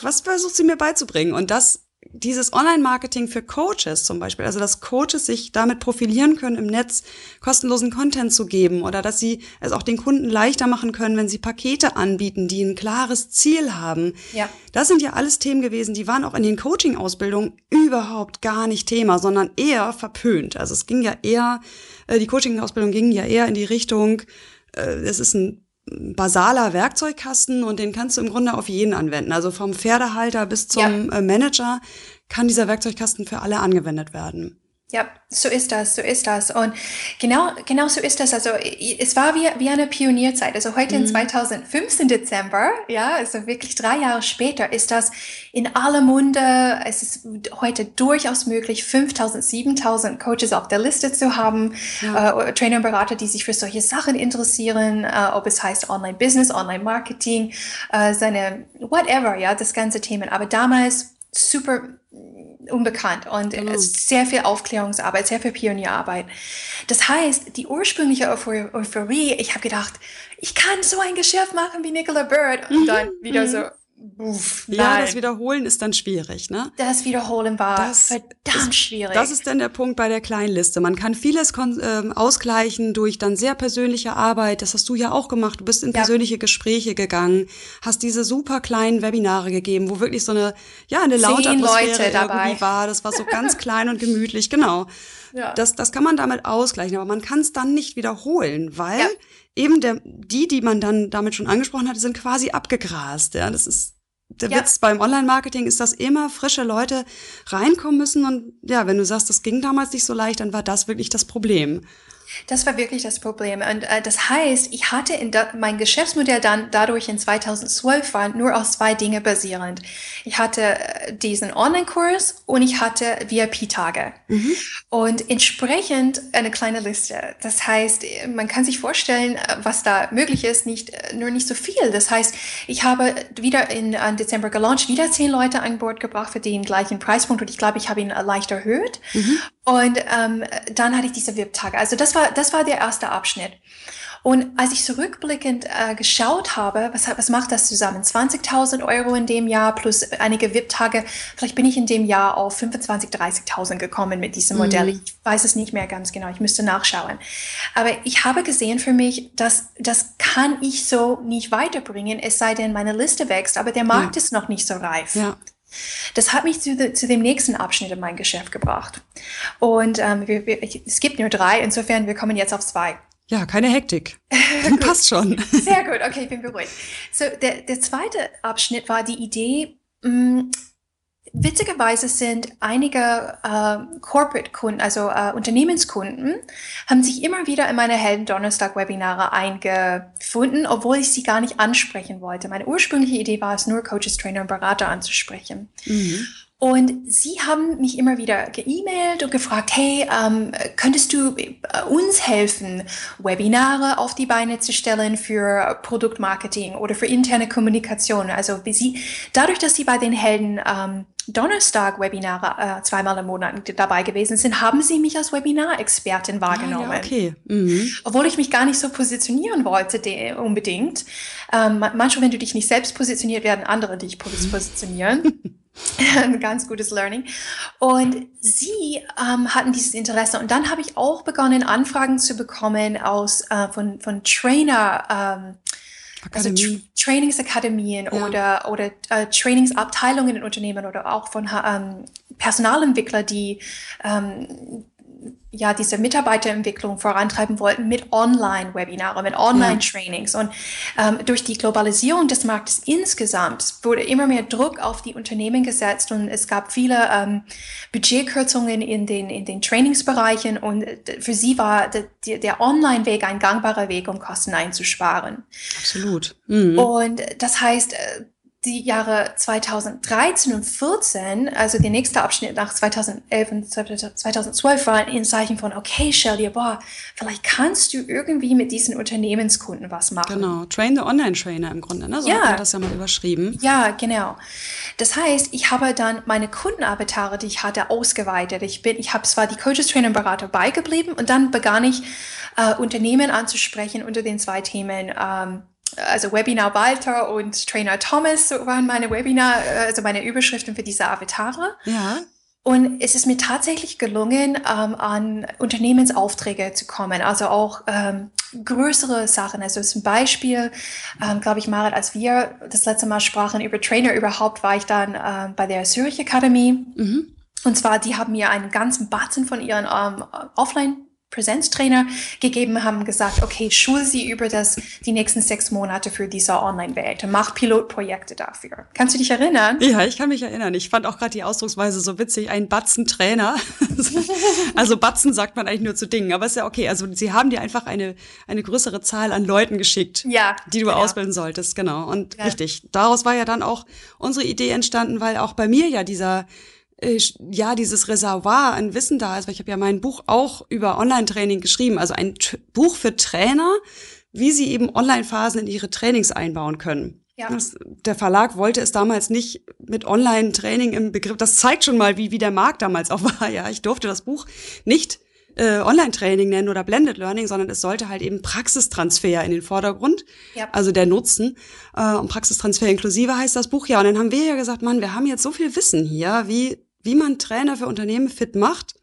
[SPEAKER 1] was versucht sie mir beizubringen? Und das dieses Online-Marketing für Coaches zum Beispiel, also dass Coaches sich damit profilieren können, im Netz kostenlosen Content zu geben oder dass sie es auch den Kunden leichter machen können, wenn sie Pakete anbieten, die ein klares Ziel haben.
[SPEAKER 2] Ja.
[SPEAKER 1] Das sind ja alles Themen gewesen, die waren auch in den Coaching-Ausbildungen überhaupt gar nicht Thema, sondern eher verpönt. Also es ging ja eher, äh, die Coaching-Ausbildung ging ja eher in die Richtung, äh, es ist ein basaler Werkzeugkasten und den kannst du im Grunde auf jeden anwenden. Also vom Pferdehalter bis zum ja. Äh, Manager kann dieser Werkzeugkasten für alle angewendet werden.
[SPEAKER 2] Ja, so ist das, so ist das. Und genau, genau so ist das. Also es war wie, wie eine Pionierzeit. Also heute mhm. in 2015 Dezember, ja, also wirklich drei Jahre später, ist das in aller Munde. Es ist heute durchaus möglich, 5000, 7000 Coaches auf der Liste zu haben, ja. äh, Trainer und Berater, die sich für solche Sachen interessieren, äh, ob es heißt Online-Business, Online-Marketing, äh, seine, whatever, ja, das ganze Thema. Aber damals super unbekannt und genau. sehr viel Aufklärungsarbeit, sehr viel Pionierarbeit. Das heißt, die ursprüngliche Euphorie, ich habe gedacht, ich kann so ein Geschäft machen wie Nicola Bird und dann wieder mhm. so,
[SPEAKER 1] Uff, ja, das Wiederholen ist dann schwierig, ne?
[SPEAKER 2] Das Wiederholen war das verdammt
[SPEAKER 1] ist,
[SPEAKER 2] schwierig.
[SPEAKER 1] Das ist dann der Punkt bei der Kleinliste. Man kann vieles äh, ausgleichen durch dann sehr persönliche Arbeit. Das hast du ja auch gemacht. Du bist in ja. persönliche Gespräche gegangen, hast diese super kleinen Webinare gegeben, wo wirklich so eine, ja, eine laute Atmosphäre irgendwie war. Das war so ganz (laughs) klein und gemütlich, genau. Ja. Das, das kann man damit ausgleichen, aber man kann es dann nicht wiederholen, weil ja eben der, die, die man dann damit schon angesprochen hatte, sind quasi abgegrast. Ja, das ist der ja. Witz beim Online-Marketing ist, dass immer frische Leute reinkommen müssen. Und ja, wenn du sagst, das ging damals nicht so leicht, dann war das wirklich das Problem.
[SPEAKER 2] Das war wirklich das Problem. Und äh, das heißt, ich hatte in mein Geschäftsmodell dann dadurch in 2012 war nur aus zwei Dinge basierend. Ich hatte äh, diesen Online-Kurs und ich hatte VIP-Tage. Mhm. Und entsprechend eine kleine Liste. Das heißt, man kann sich vorstellen, äh, was da möglich ist, nicht, äh, nur nicht so viel. Das heißt, ich habe wieder in, in Dezember gelauncht, wieder zehn Leute an Bord gebracht für den gleichen Preispunkt und ich glaube, ich habe ihn leicht erhöht. Mhm. Und ähm, dann hatte ich diese VIP-Tage. Also das war, das war der erste Abschnitt. Und als ich zurückblickend äh, geschaut habe, was, was macht das zusammen? 20.000 Euro in dem Jahr plus einige VIP-Tage. Vielleicht bin ich in dem Jahr auf 25.000, 30.000 gekommen mit diesem Modell. Mhm. Ich weiß es nicht mehr ganz genau. Ich müsste nachschauen. Aber ich habe gesehen für mich, dass das kann ich so nicht weiterbringen, es sei denn, meine Liste wächst. Aber der Markt ja. ist noch nicht so reif. Ja. Das hat mich zu, zu, dem nächsten Abschnitt in mein Geschäft gebracht. Und ähm, wir, wir, es gibt nur drei, insofern wir kommen jetzt auf zwei.
[SPEAKER 1] Ja, keine Hektik. (laughs) (laughs) Passt schon.
[SPEAKER 2] Sehr gut, okay, ich bin beruhigt. So, der, der zweite Abschnitt war die Idee, mh, mm, Witzigerweise sind einige äh, Corporate-Kunden, also äh, Unternehmenskunden, haben sich immer wieder in meine Helden-Donnerstag-Webinare eingefunden, obwohl ich sie gar nicht ansprechen wollte. Meine ursprüngliche Idee war es, nur Coaches, Trainer und Berater anzusprechen. Mhm. Und sie haben mich immer wieder geemailt und gefragt, hey, ähm, könntest du äh, uns helfen, Webinare auf die Beine zu stellen für Produktmarketing oder für interne Kommunikation? Also wie sie, dadurch, dass sie bei den Helden ähm, Donnerstag-Webinare äh, zweimal im Monat dabei gewesen sind, haben sie mich als Webinar-Expertin wahrgenommen. Ah, ja, okay. Mhm. Obwohl ich mich gar nicht so positionieren wollte unbedingt. Ähm, manchmal, wenn du dich nicht selbst positioniert, werden andere dich positionieren. (laughs) ein ganz gutes Learning. Und sie ähm, hatten dieses Interesse. Und dann habe ich auch begonnen, Anfragen zu bekommen aus äh, von, von Trainer. Ähm, also Tra Trainingsakademien ja. oder, oder äh, Trainingsabteilungen in Unternehmen oder auch von ähm, Personalentwickler, die ähm, ja diese Mitarbeiterentwicklung vorantreiben wollten mit Online-Webinare, mit Online-Trainings. Und ähm, durch die Globalisierung des Marktes insgesamt wurde immer mehr Druck auf die Unternehmen gesetzt und es gab viele ähm, Budgetkürzungen in den, in den Trainingsbereichen und für sie war der, der Online-Weg ein gangbarer Weg, um Kosten einzusparen.
[SPEAKER 1] Absolut.
[SPEAKER 2] Mhm. Und das heißt, äh, die Jahre 2013 und 14, also der nächste Abschnitt nach 2011 und 2012 war ein Zeichen von, okay, Shelly, boah, vielleicht kannst du irgendwie mit diesen Unternehmenskunden was machen.
[SPEAKER 1] Genau, Train the Online-Trainer im Grunde, ne? So ja. hat man das ja mal überschrieben.
[SPEAKER 2] Ja, genau. Das heißt, ich habe dann meine Kundenavatare, die ich hatte, ausgeweitet. Ich bin, ich habe zwar die Coaches, Trainer und Berater beigeblieben und dann begann ich, äh, Unternehmen anzusprechen unter den zwei Themen, ähm, also Webinar Walter und Trainer Thomas waren meine Webinar, also meine Überschriften für diese Avatare. Ja. Und es ist mir tatsächlich gelungen, ähm, an Unternehmensaufträge zu kommen, also auch ähm, größere Sachen. Also zum Beispiel, ähm, glaube ich, Marit, als wir das letzte Mal sprachen über Trainer überhaupt, war ich dann ähm, bei der Zürich Akademie. Mhm. Und zwar, die haben mir einen ganzen Batzen von ihren ähm, Offline Präsenztrainer gegeben, haben gesagt, okay, schul sie über das, die nächsten sechs Monate für diese Online-Welt. Mach Pilotprojekte dafür. Kannst du dich erinnern?
[SPEAKER 1] Ja, ich kann mich erinnern. Ich fand auch gerade die Ausdrucksweise so witzig. Ein Batzen Trainer. (laughs) also Batzen sagt man eigentlich nur zu Dingen, aber ist ja okay. Also sie haben dir einfach eine, eine größere Zahl an Leuten geschickt, ja, die du genau. ausbilden solltest. Genau. Und ja. richtig. Daraus war ja dann auch unsere Idee entstanden, weil auch bei mir ja dieser ja dieses Reservoir an Wissen da ist, weil ich habe ja mein Buch auch über Online-Training geschrieben, also ein T Buch für Trainer, wie sie eben Online-Phasen in ihre Trainings einbauen können. Ja. Das, der Verlag wollte es damals nicht mit Online-Training im Begriff. Das zeigt schon mal, wie, wie der Markt damals auch (laughs) war. Ja, ich durfte das Buch nicht äh, Online-Training nennen oder Blended Learning, sondern es sollte halt eben Praxistransfer in den Vordergrund, ja. also der Nutzen. Äh, und Praxistransfer inklusive heißt das Buch ja. Und dann haben wir ja gesagt, Mann, wir haben jetzt so viel Wissen hier, wie, wie man Trainer für Unternehmen fit macht.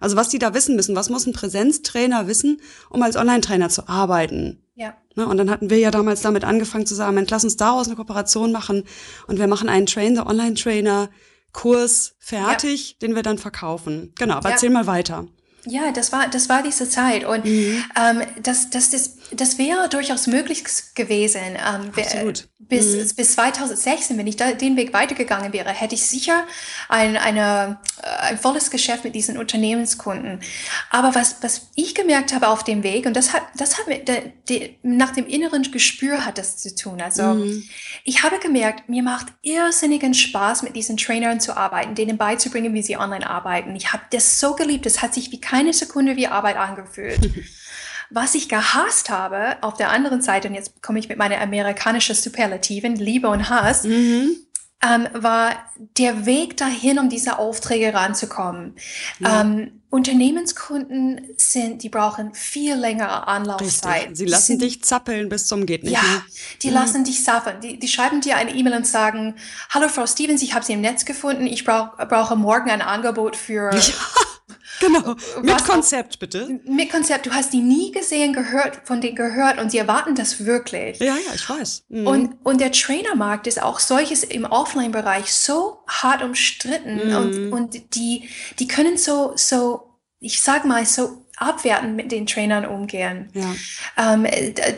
[SPEAKER 1] Also was die da wissen müssen, was muss ein Präsenztrainer wissen, um als Online-Trainer zu arbeiten. Ja. Ne, und dann hatten wir ja damals damit angefangen zu sagen, lass uns daraus eine Kooperation machen und wir machen einen Train the Online-Trainer Kurs fertig, ja. den wir dann verkaufen. Genau, aber ja. erzähl mal weiter.
[SPEAKER 2] Ja, das war, das war diese Zeit. Und mhm. ähm, das, das, das, das wäre durchaus möglich gewesen. Ähm, Absolut. Bis, mhm. bis 2016, wenn ich da den Weg weitergegangen wäre, hätte ich sicher ein, eine, äh, ein volles Geschäft mit diesen Unternehmenskunden. Aber was, was ich gemerkt habe auf dem Weg, und das hat, das hat mit de, de, nach dem inneren Gespür hat das zu tun. Also mhm. ich habe gemerkt, mir macht irrsinnigen Spaß, mit diesen Trainern zu arbeiten, denen beizubringen, wie sie online arbeiten. Ich habe das so geliebt. Das hat sich wie keine Sekunde wie Arbeit angefühlt. (laughs) Was ich gehasst habe, auf der anderen Seite, und jetzt komme ich mit meiner amerikanischen Superlativen, Liebe und Hass, mhm. ähm, war der Weg dahin, um diese Aufträge ranzukommen. Ja. Ähm, Unternehmenskunden sind, die brauchen viel längere Anlaufzeit.
[SPEAKER 1] Richtig. Sie lassen sind, dich zappeln bis zum geht nicht
[SPEAKER 2] ja,
[SPEAKER 1] mehr.
[SPEAKER 2] die mhm. lassen dich zappeln. Die, die schreiben dir eine E-Mail und sagen, hallo Frau Stevens, ich habe Sie im Netz gefunden, ich brauch, brauche morgen ein Angebot für... (laughs) Ja
[SPEAKER 1] Genau. Mit Konzept, bitte.
[SPEAKER 2] Mit Konzept. Du hast die nie gesehen, gehört, von denen gehört und sie erwarten das wirklich.
[SPEAKER 1] Ja, ja, ich weiß.
[SPEAKER 2] Mhm. Und, und der Trainermarkt ist auch solches im Offline-Bereich so hart umstritten mhm. und, und die, die können so, so, ich sag mal, so abwertend mit den Trainern umgehen. Ja. Ähm,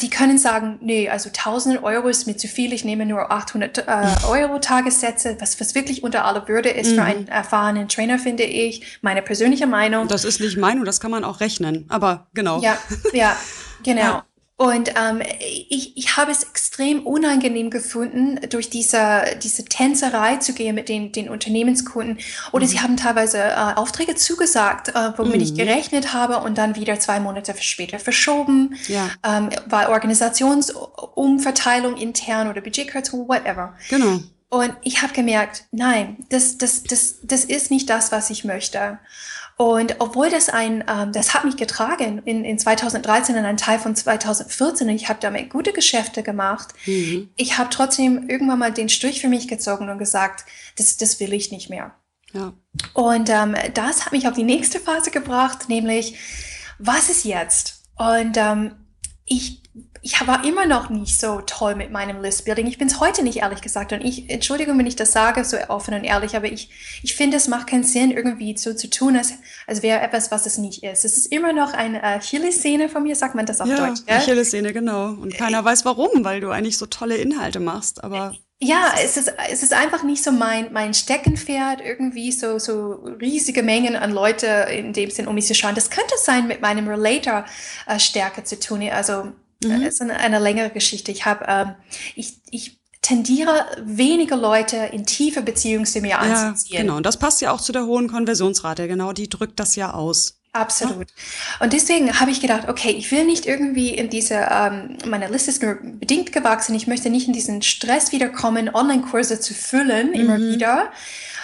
[SPEAKER 2] die können sagen, nee, also 1000 Euro ist mir zu viel, ich nehme nur 800 äh, (laughs) Euro Tagessätze, was, was wirklich unter aller Würde ist mhm. für einen erfahrenen Trainer, finde ich, meine persönliche Meinung.
[SPEAKER 1] Das ist nicht Meinung, das kann man auch rechnen, aber genau.
[SPEAKER 2] Ja, ja, (laughs) genau. Ja. Und ähm, ich, ich habe es extrem unangenehm gefunden, durch diese, diese Tänzerei zu gehen mit den, den Unternehmenskunden. Oder mhm. sie haben teilweise äh, Aufträge zugesagt, äh, womit mhm. ich gerechnet habe und dann wieder zwei Monate später verschoben, ja. ähm, weil Organisationsumverteilung intern oder Budgetkürzung, whatever. Genau. Und ich habe gemerkt, nein, das, das, das, das ist nicht das, was ich möchte. Und obwohl das ein, ähm, das hat mich getragen in, in 2013 in einen Teil von 2014 und ich habe damit gute Geschäfte gemacht. Mhm. Ich habe trotzdem irgendwann mal den Strich für mich gezogen und gesagt, das, das will ich nicht mehr. Ja. Und ähm, das hat mich auf die nächste Phase gebracht, nämlich, was ist jetzt? Und ähm, ich ich war immer noch nicht so toll mit meinem Listbuilding. Ich bin es heute nicht, ehrlich gesagt. Und ich, Entschuldigung, wenn ich das sage, so offen und ehrlich, aber ich, ich finde, es macht keinen Sinn, irgendwie so zu tun, als, als wäre etwas, was es nicht ist. Es ist immer noch eine Achillessehne von mir, sagt man das auf ja, Deutsch.
[SPEAKER 1] Ja, Achillessehne, genau. Und keiner weiß warum, weil du eigentlich so tolle Inhalte machst, aber.
[SPEAKER 2] Ja, es ist, es ist einfach nicht so mein, mein Steckenpferd, irgendwie so, so riesige Mengen an Leute in dem Sinn, um mich zu schauen. Das könnte sein mit meinem Relator-Stärke äh, zu tun. Also, Mhm. Das ist eine, eine längere Geschichte. Ich habe, ähm, ich, ich tendiere weniger Leute in tiefe Beziehungen zu mir ja, anzuziehen.
[SPEAKER 1] Genau, und das passt ja auch zu der hohen Konversionsrate. Genau, die drückt das ja aus.
[SPEAKER 2] Absolut. Und deswegen habe ich gedacht, okay, ich will nicht irgendwie in diese, ähm, meine Liste ist nur bedingt gewachsen, ich möchte nicht in diesen Stress wiederkommen, Online-Kurse zu füllen, mhm. immer wieder.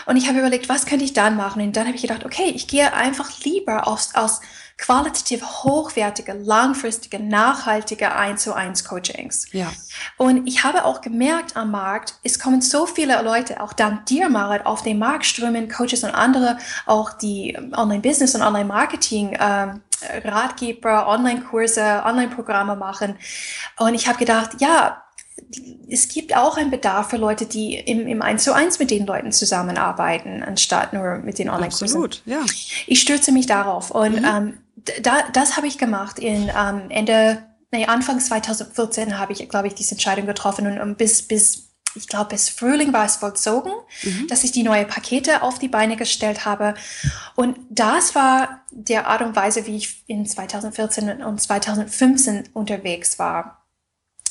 [SPEAKER 2] Und ich habe überlegt, was könnte ich dann machen? Und dann habe ich gedacht, okay, ich gehe einfach lieber aus, aus qualitativ hochwertige, langfristige, nachhaltige 1 zu 1 Coachings. Ja. Und ich habe auch gemerkt am Markt, es kommen so viele Leute, auch dank dir, Marit, auf den Markt strömen, Coaches und andere, auch die Online-Business und Online-Marketing, ähm, Ratgeber, Online-Kurse, Online-Programme machen. Und ich habe gedacht, ja, es gibt auch einen Bedarf für Leute, die im, im 1 zu 1 mit den Leuten zusammenarbeiten, anstatt nur mit den Online-Kursen. Absolut, ja. Ich stürze mich darauf. Und mhm. ähm, da, das habe ich gemacht in ähm, Ende, nee, Anfang 2014 habe ich, glaube ich, diese Entscheidung getroffen und, und bis, bis ich glaube, bis Frühling war es vollzogen, mhm. dass ich die neue Pakete auf die Beine gestellt habe. Und das war der Art und Weise, wie ich in 2014 und 2015 unterwegs war.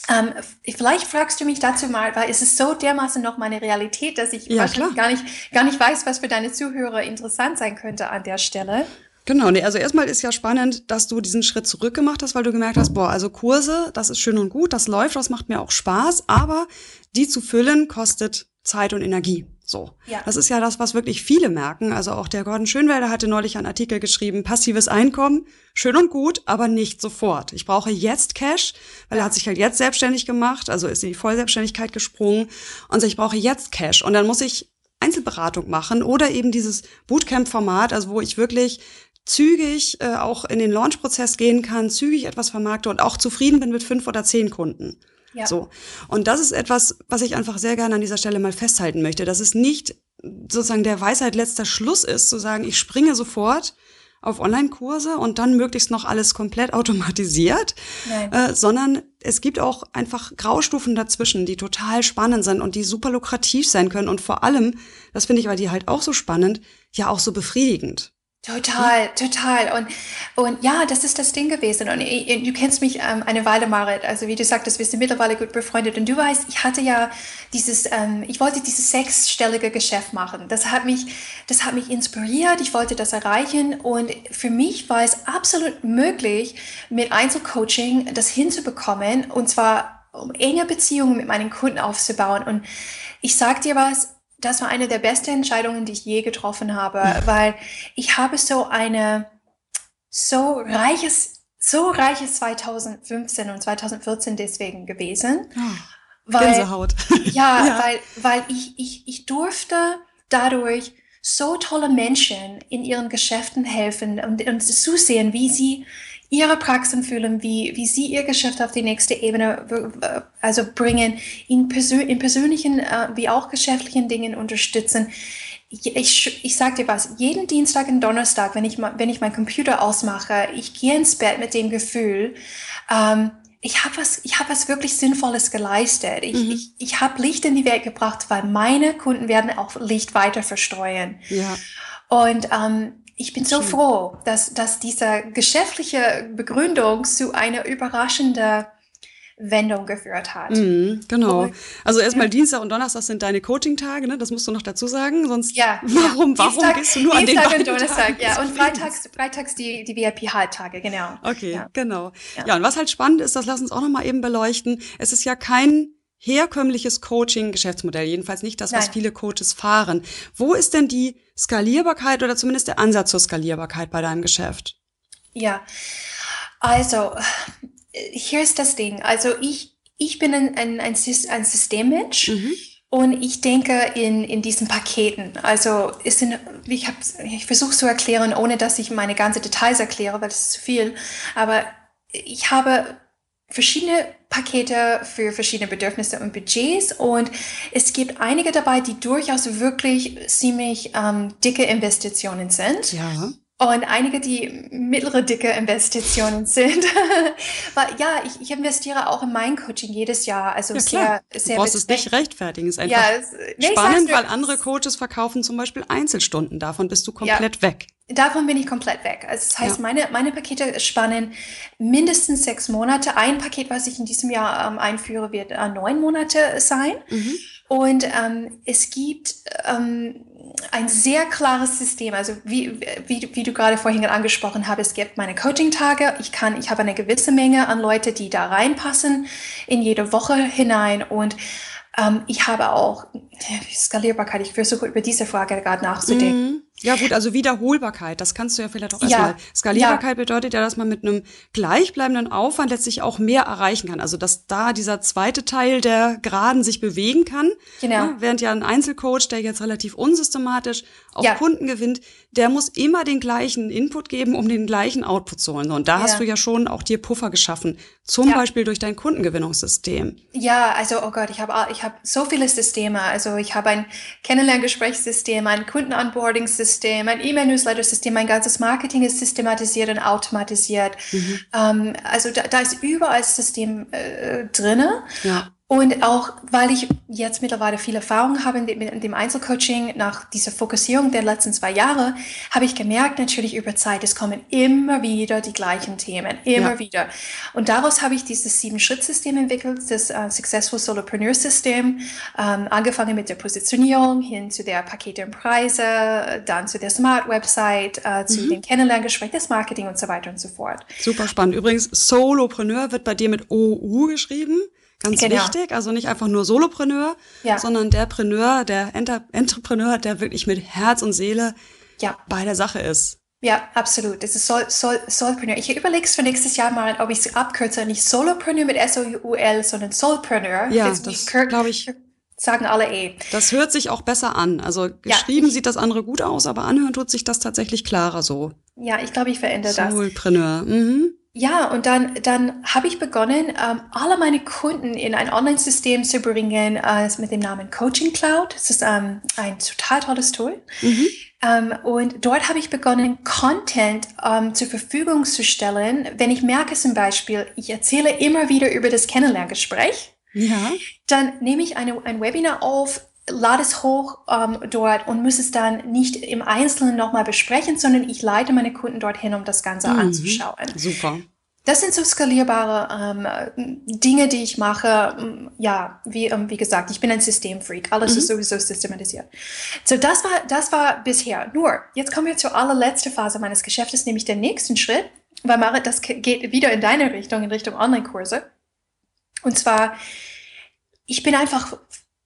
[SPEAKER 2] Ähm, vielleicht fragst du mich dazu mal, weil es ist so dermaßen noch meine Realität, dass ich ja, wahrscheinlich gar nicht, gar nicht weiß, was für deine Zuhörer interessant sein könnte an der Stelle.
[SPEAKER 1] Genau, nee, also erstmal ist ja spannend, dass du diesen Schritt zurück gemacht hast, weil du gemerkt hast, boah, also Kurse, das ist schön und gut, das läuft, das macht mir auch Spaß, aber die zu füllen kostet Zeit und Energie. So. Ja. Das ist ja das, was wirklich viele merken. Also auch der Gordon Schönwelder hatte neulich einen Artikel geschrieben, passives Einkommen, schön und gut, aber nicht sofort. Ich brauche jetzt Cash, weil er hat sich halt jetzt selbstständig gemacht, also ist in die Vollselbstständigkeit gesprungen und so, ich brauche jetzt Cash. Und dann muss ich Einzelberatung machen oder eben dieses Bootcamp-Format, also wo ich wirklich zügig äh, auch in den Launch-Prozess gehen kann, zügig etwas vermarkte und auch zufrieden bin mit fünf oder zehn Kunden. Ja. So. Und das ist etwas, was ich einfach sehr gerne an dieser Stelle mal festhalten möchte, dass es nicht sozusagen der Weisheit letzter Schluss ist, zu sagen, ich springe sofort auf Online-Kurse und dann möglichst noch alles komplett automatisiert, äh, sondern es gibt auch einfach Graustufen dazwischen, die total spannend sind und die super lukrativ sein können und vor allem, das finde ich weil die halt auch so spannend, ja auch so befriedigend.
[SPEAKER 2] Total, total. Und, und ja, das ist das Ding gewesen. Und ich, du kennst mich ähm, eine Weile, Marit. Also wie du sagtest, wir sind mittlerweile gut befreundet. Und du weißt, ich hatte ja dieses, ähm, ich wollte dieses sechsstellige Geschäft machen. Das hat mich, das hat mich inspiriert. Ich wollte das erreichen. Und für mich war es absolut möglich, mit Einzelcoaching das hinzubekommen. Und zwar um enge Beziehungen mit meinen Kunden aufzubauen. Und ich sag dir was, das war eine der besten Entscheidungen, die ich je getroffen habe, weil ich habe so eine so reiches, so reiches 2015 und 2014 deswegen gewesen. Oh,
[SPEAKER 1] weil, Gänsehaut. (laughs)
[SPEAKER 2] Ja, ja, weil, weil ich, ich, ich durfte dadurch so tolle Menschen in ihren Geschäften helfen und, und zusehen, wie sie ihre Praxen fühlen, wie, wie sie ihr Geschäft auf die nächste Ebene also bringen, in, persö in persönlichen äh, wie auch geschäftlichen Dingen unterstützen. Ich, ich, sage dir was, jeden Dienstag und Donnerstag, wenn ich, wenn ich meinen Computer ausmache, ich gehe ins Bett mit dem Gefühl, ähm, ich habe was, ich habe was wirklich Sinnvolles geleistet. Ich, mhm. ich, ich habe Licht in die Welt gebracht, weil meine Kunden werden auch Licht weiter verstreuen. Ja. Und ähm, ich bin so froh, dass, dass diese geschäftliche Begründung zu einer überraschenden Wendung geführt hat.
[SPEAKER 1] Mhm, genau. also erstmal ja. Dienstag und Donnerstag sind deine Coaching-Tage, ne? Das musst du noch dazu sagen. Sonst
[SPEAKER 2] ja, (laughs)
[SPEAKER 1] warum, warum
[SPEAKER 2] Dienstag,
[SPEAKER 1] gehst du nur
[SPEAKER 2] Dienstag
[SPEAKER 1] an den
[SPEAKER 2] und Donnerstag, ja. Und freitags, freitags die, die VIP-Halbtage, genau.
[SPEAKER 1] Okay, ja. genau. Ja. ja, und was halt spannend ist, das lass uns auch noch mal eben beleuchten. Es ist ja kein herkömmliches Coaching-Geschäftsmodell, jedenfalls nicht das, was Nein. viele Coaches fahren. Wo ist denn die Skalierbarkeit oder zumindest der Ansatz zur Skalierbarkeit bei deinem Geschäft?
[SPEAKER 2] Ja, also hier ist das Ding. Also ich, ich bin ein, ein, ein, ein Systemmensch. Mhm. Und ich denke in, in diesen Paketen. Also es sind, ich, ich versuche zu erklären, ohne dass ich meine ganze Details erkläre, weil das ist zu viel. Aber ich habe verschiedene Pakete für verschiedene Bedürfnisse und Budgets und es gibt einige dabei, die durchaus wirklich ziemlich ähm, dicke Investitionen sind.
[SPEAKER 1] Ja.
[SPEAKER 2] Und einige, die mittlere dicke Investitionen sind. (laughs) Weil ja, ich, ich investiere auch in mein Coaching jedes Jahr. Also
[SPEAKER 1] ja, sehr, sehr. Du brauchst es nicht rechtfertigen. Ist einfach ja, es, nee, spannend, weil andere Coaches verkaufen zum Beispiel Einzelstunden. Davon bist du komplett ja, weg.
[SPEAKER 2] Davon bin ich komplett weg. Also das heißt, ja. meine, meine Pakete spannen mindestens sechs Monate. Ein Paket, was ich in diesem Jahr ähm, einführe, wird äh, neun Monate sein. Mhm. Und ähm, es gibt ähm, ein sehr klares System. Also wie, wie, wie du gerade vorhin angesprochen hast, es gibt meine Coaching-Tage. Ich kann, ich habe eine gewisse Menge an Leute, die da reinpassen in jede Woche hinein. Und ähm, ich habe auch Skalierbarkeit. Ich versuche über diese Frage gerade nachzudenken.
[SPEAKER 1] Mhm. Ja gut, also Wiederholbarkeit, das kannst du ja vielleicht auch erstmal. Ja, Skalierbarkeit ja. bedeutet ja, dass man mit einem gleichbleibenden Aufwand letztlich auch mehr erreichen kann. Also dass da dieser zweite Teil der Geraden sich bewegen kann. Genau. Ja, während ja ein Einzelcoach, der jetzt relativ unsystematisch auch ja. Kunden gewinnt, der muss immer den gleichen Input geben, um den gleichen Output zu holen. Und da hast du ja schon auch dir Puffer geschaffen, zum Beispiel durch dein Kundengewinnungssystem.
[SPEAKER 2] Ja, also oh Gott, ich habe ich hab so viele Systeme. Also ich habe ein Kennenlerngesprächssystem, ein Kundenonboarding-System, System, ein E-Mail-Newsletter-System, mein ganzes Marketing ist systematisiert und automatisiert. Mhm. Ähm, also da, da, ist überall System äh, drinne. Ja. Und auch, weil ich jetzt mittlerweile viel Erfahrung habe mit dem Einzelcoaching, nach dieser Fokussierung der letzten zwei Jahre, habe ich gemerkt, natürlich über Zeit, es kommen immer wieder die gleichen Themen, immer ja. wieder. Und daraus habe ich dieses Sieben-Schritt-System entwickelt, das uh, Successful Solopreneur-System, ähm, angefangen mit der Positionierung hin zu der Pakete und Preise, dann zu der Smart-Website, äh, zu mhm. dem Kennenlerngespräch, das Marketing und so weiter und so fort.
[SPEAKER 1] Super spannend. Übrigens, Solopreneur wird bei dir mit OU geschrieben. Ganz genau. wichtig, also nicht einfach nur Solopreneur, ja. sondern der Preneur, der Enter Entrepreneur, der wirklich mit Herz und Seele ja. bei der Sache ist.
[SPEAKER 2] Ja, absolut. Das ist Sol, Sol, Solopreneur. Ich überlege es für nächstes Jahr mal, ob ich es abkürze, nicht Solopreneur mit S-O-U-L, sondern Solpreneur.
[SPEAKER 1] Ja, das, das glaube ich.
[SPEAKER 2] Sagen alle eh.
[SPEAKER 1] Das hört sich auch besser an. Also geschrieben ja, sieht das andere gut aus, aber anhören tut sich das tatsächlich klarer so.
[SPEAKER 2] Ja, ich glaube, ich verändere das.
[SPEAKER 1] Solopreneur. Mhm.
[SPEAKER 2] Ja, und dann, dann habe ich begonnen, ähm, alle meine Kunden in ein Online-System zu bringen äh, mit dem Namen Coaching Cloud. Das ist ähm, ein total tolles Tool. Mhm. Ähm, und dort habe ich begonnen, Content ähm, zur Verfügung zu stellen. Wenn ich merke zum Beispiel, ich erzähle immer wieder über das Kennenlerngespräch, ja. dann nehme ich eine, ein Webinar auf, lade es hoch ähm, dort und muss es dann nicht im Einzelnen nochmal besprechen, sondern ich leite meine Kunden dorthin, um das Ganze mhm. anzuschauen.
[SPEAKER 1] Super.
[SPEAKER 2] Das sind so skalierbare ähm, Dinge, die ich mache. Ja, wie, ähm, wie gesagt, ich bin ein Systemfreak. Alles mhm. ist sowieso systematisiert. So, das war, das war bisher. Nur, jetzt kommen wir zur allerletzten Phase meines Geschäftes, nämlich den nächsten Schritt. Weil Marit, das geht wieder in deine Richtung, in Richtung Online-Kurse. Und zwar, ich bin einfach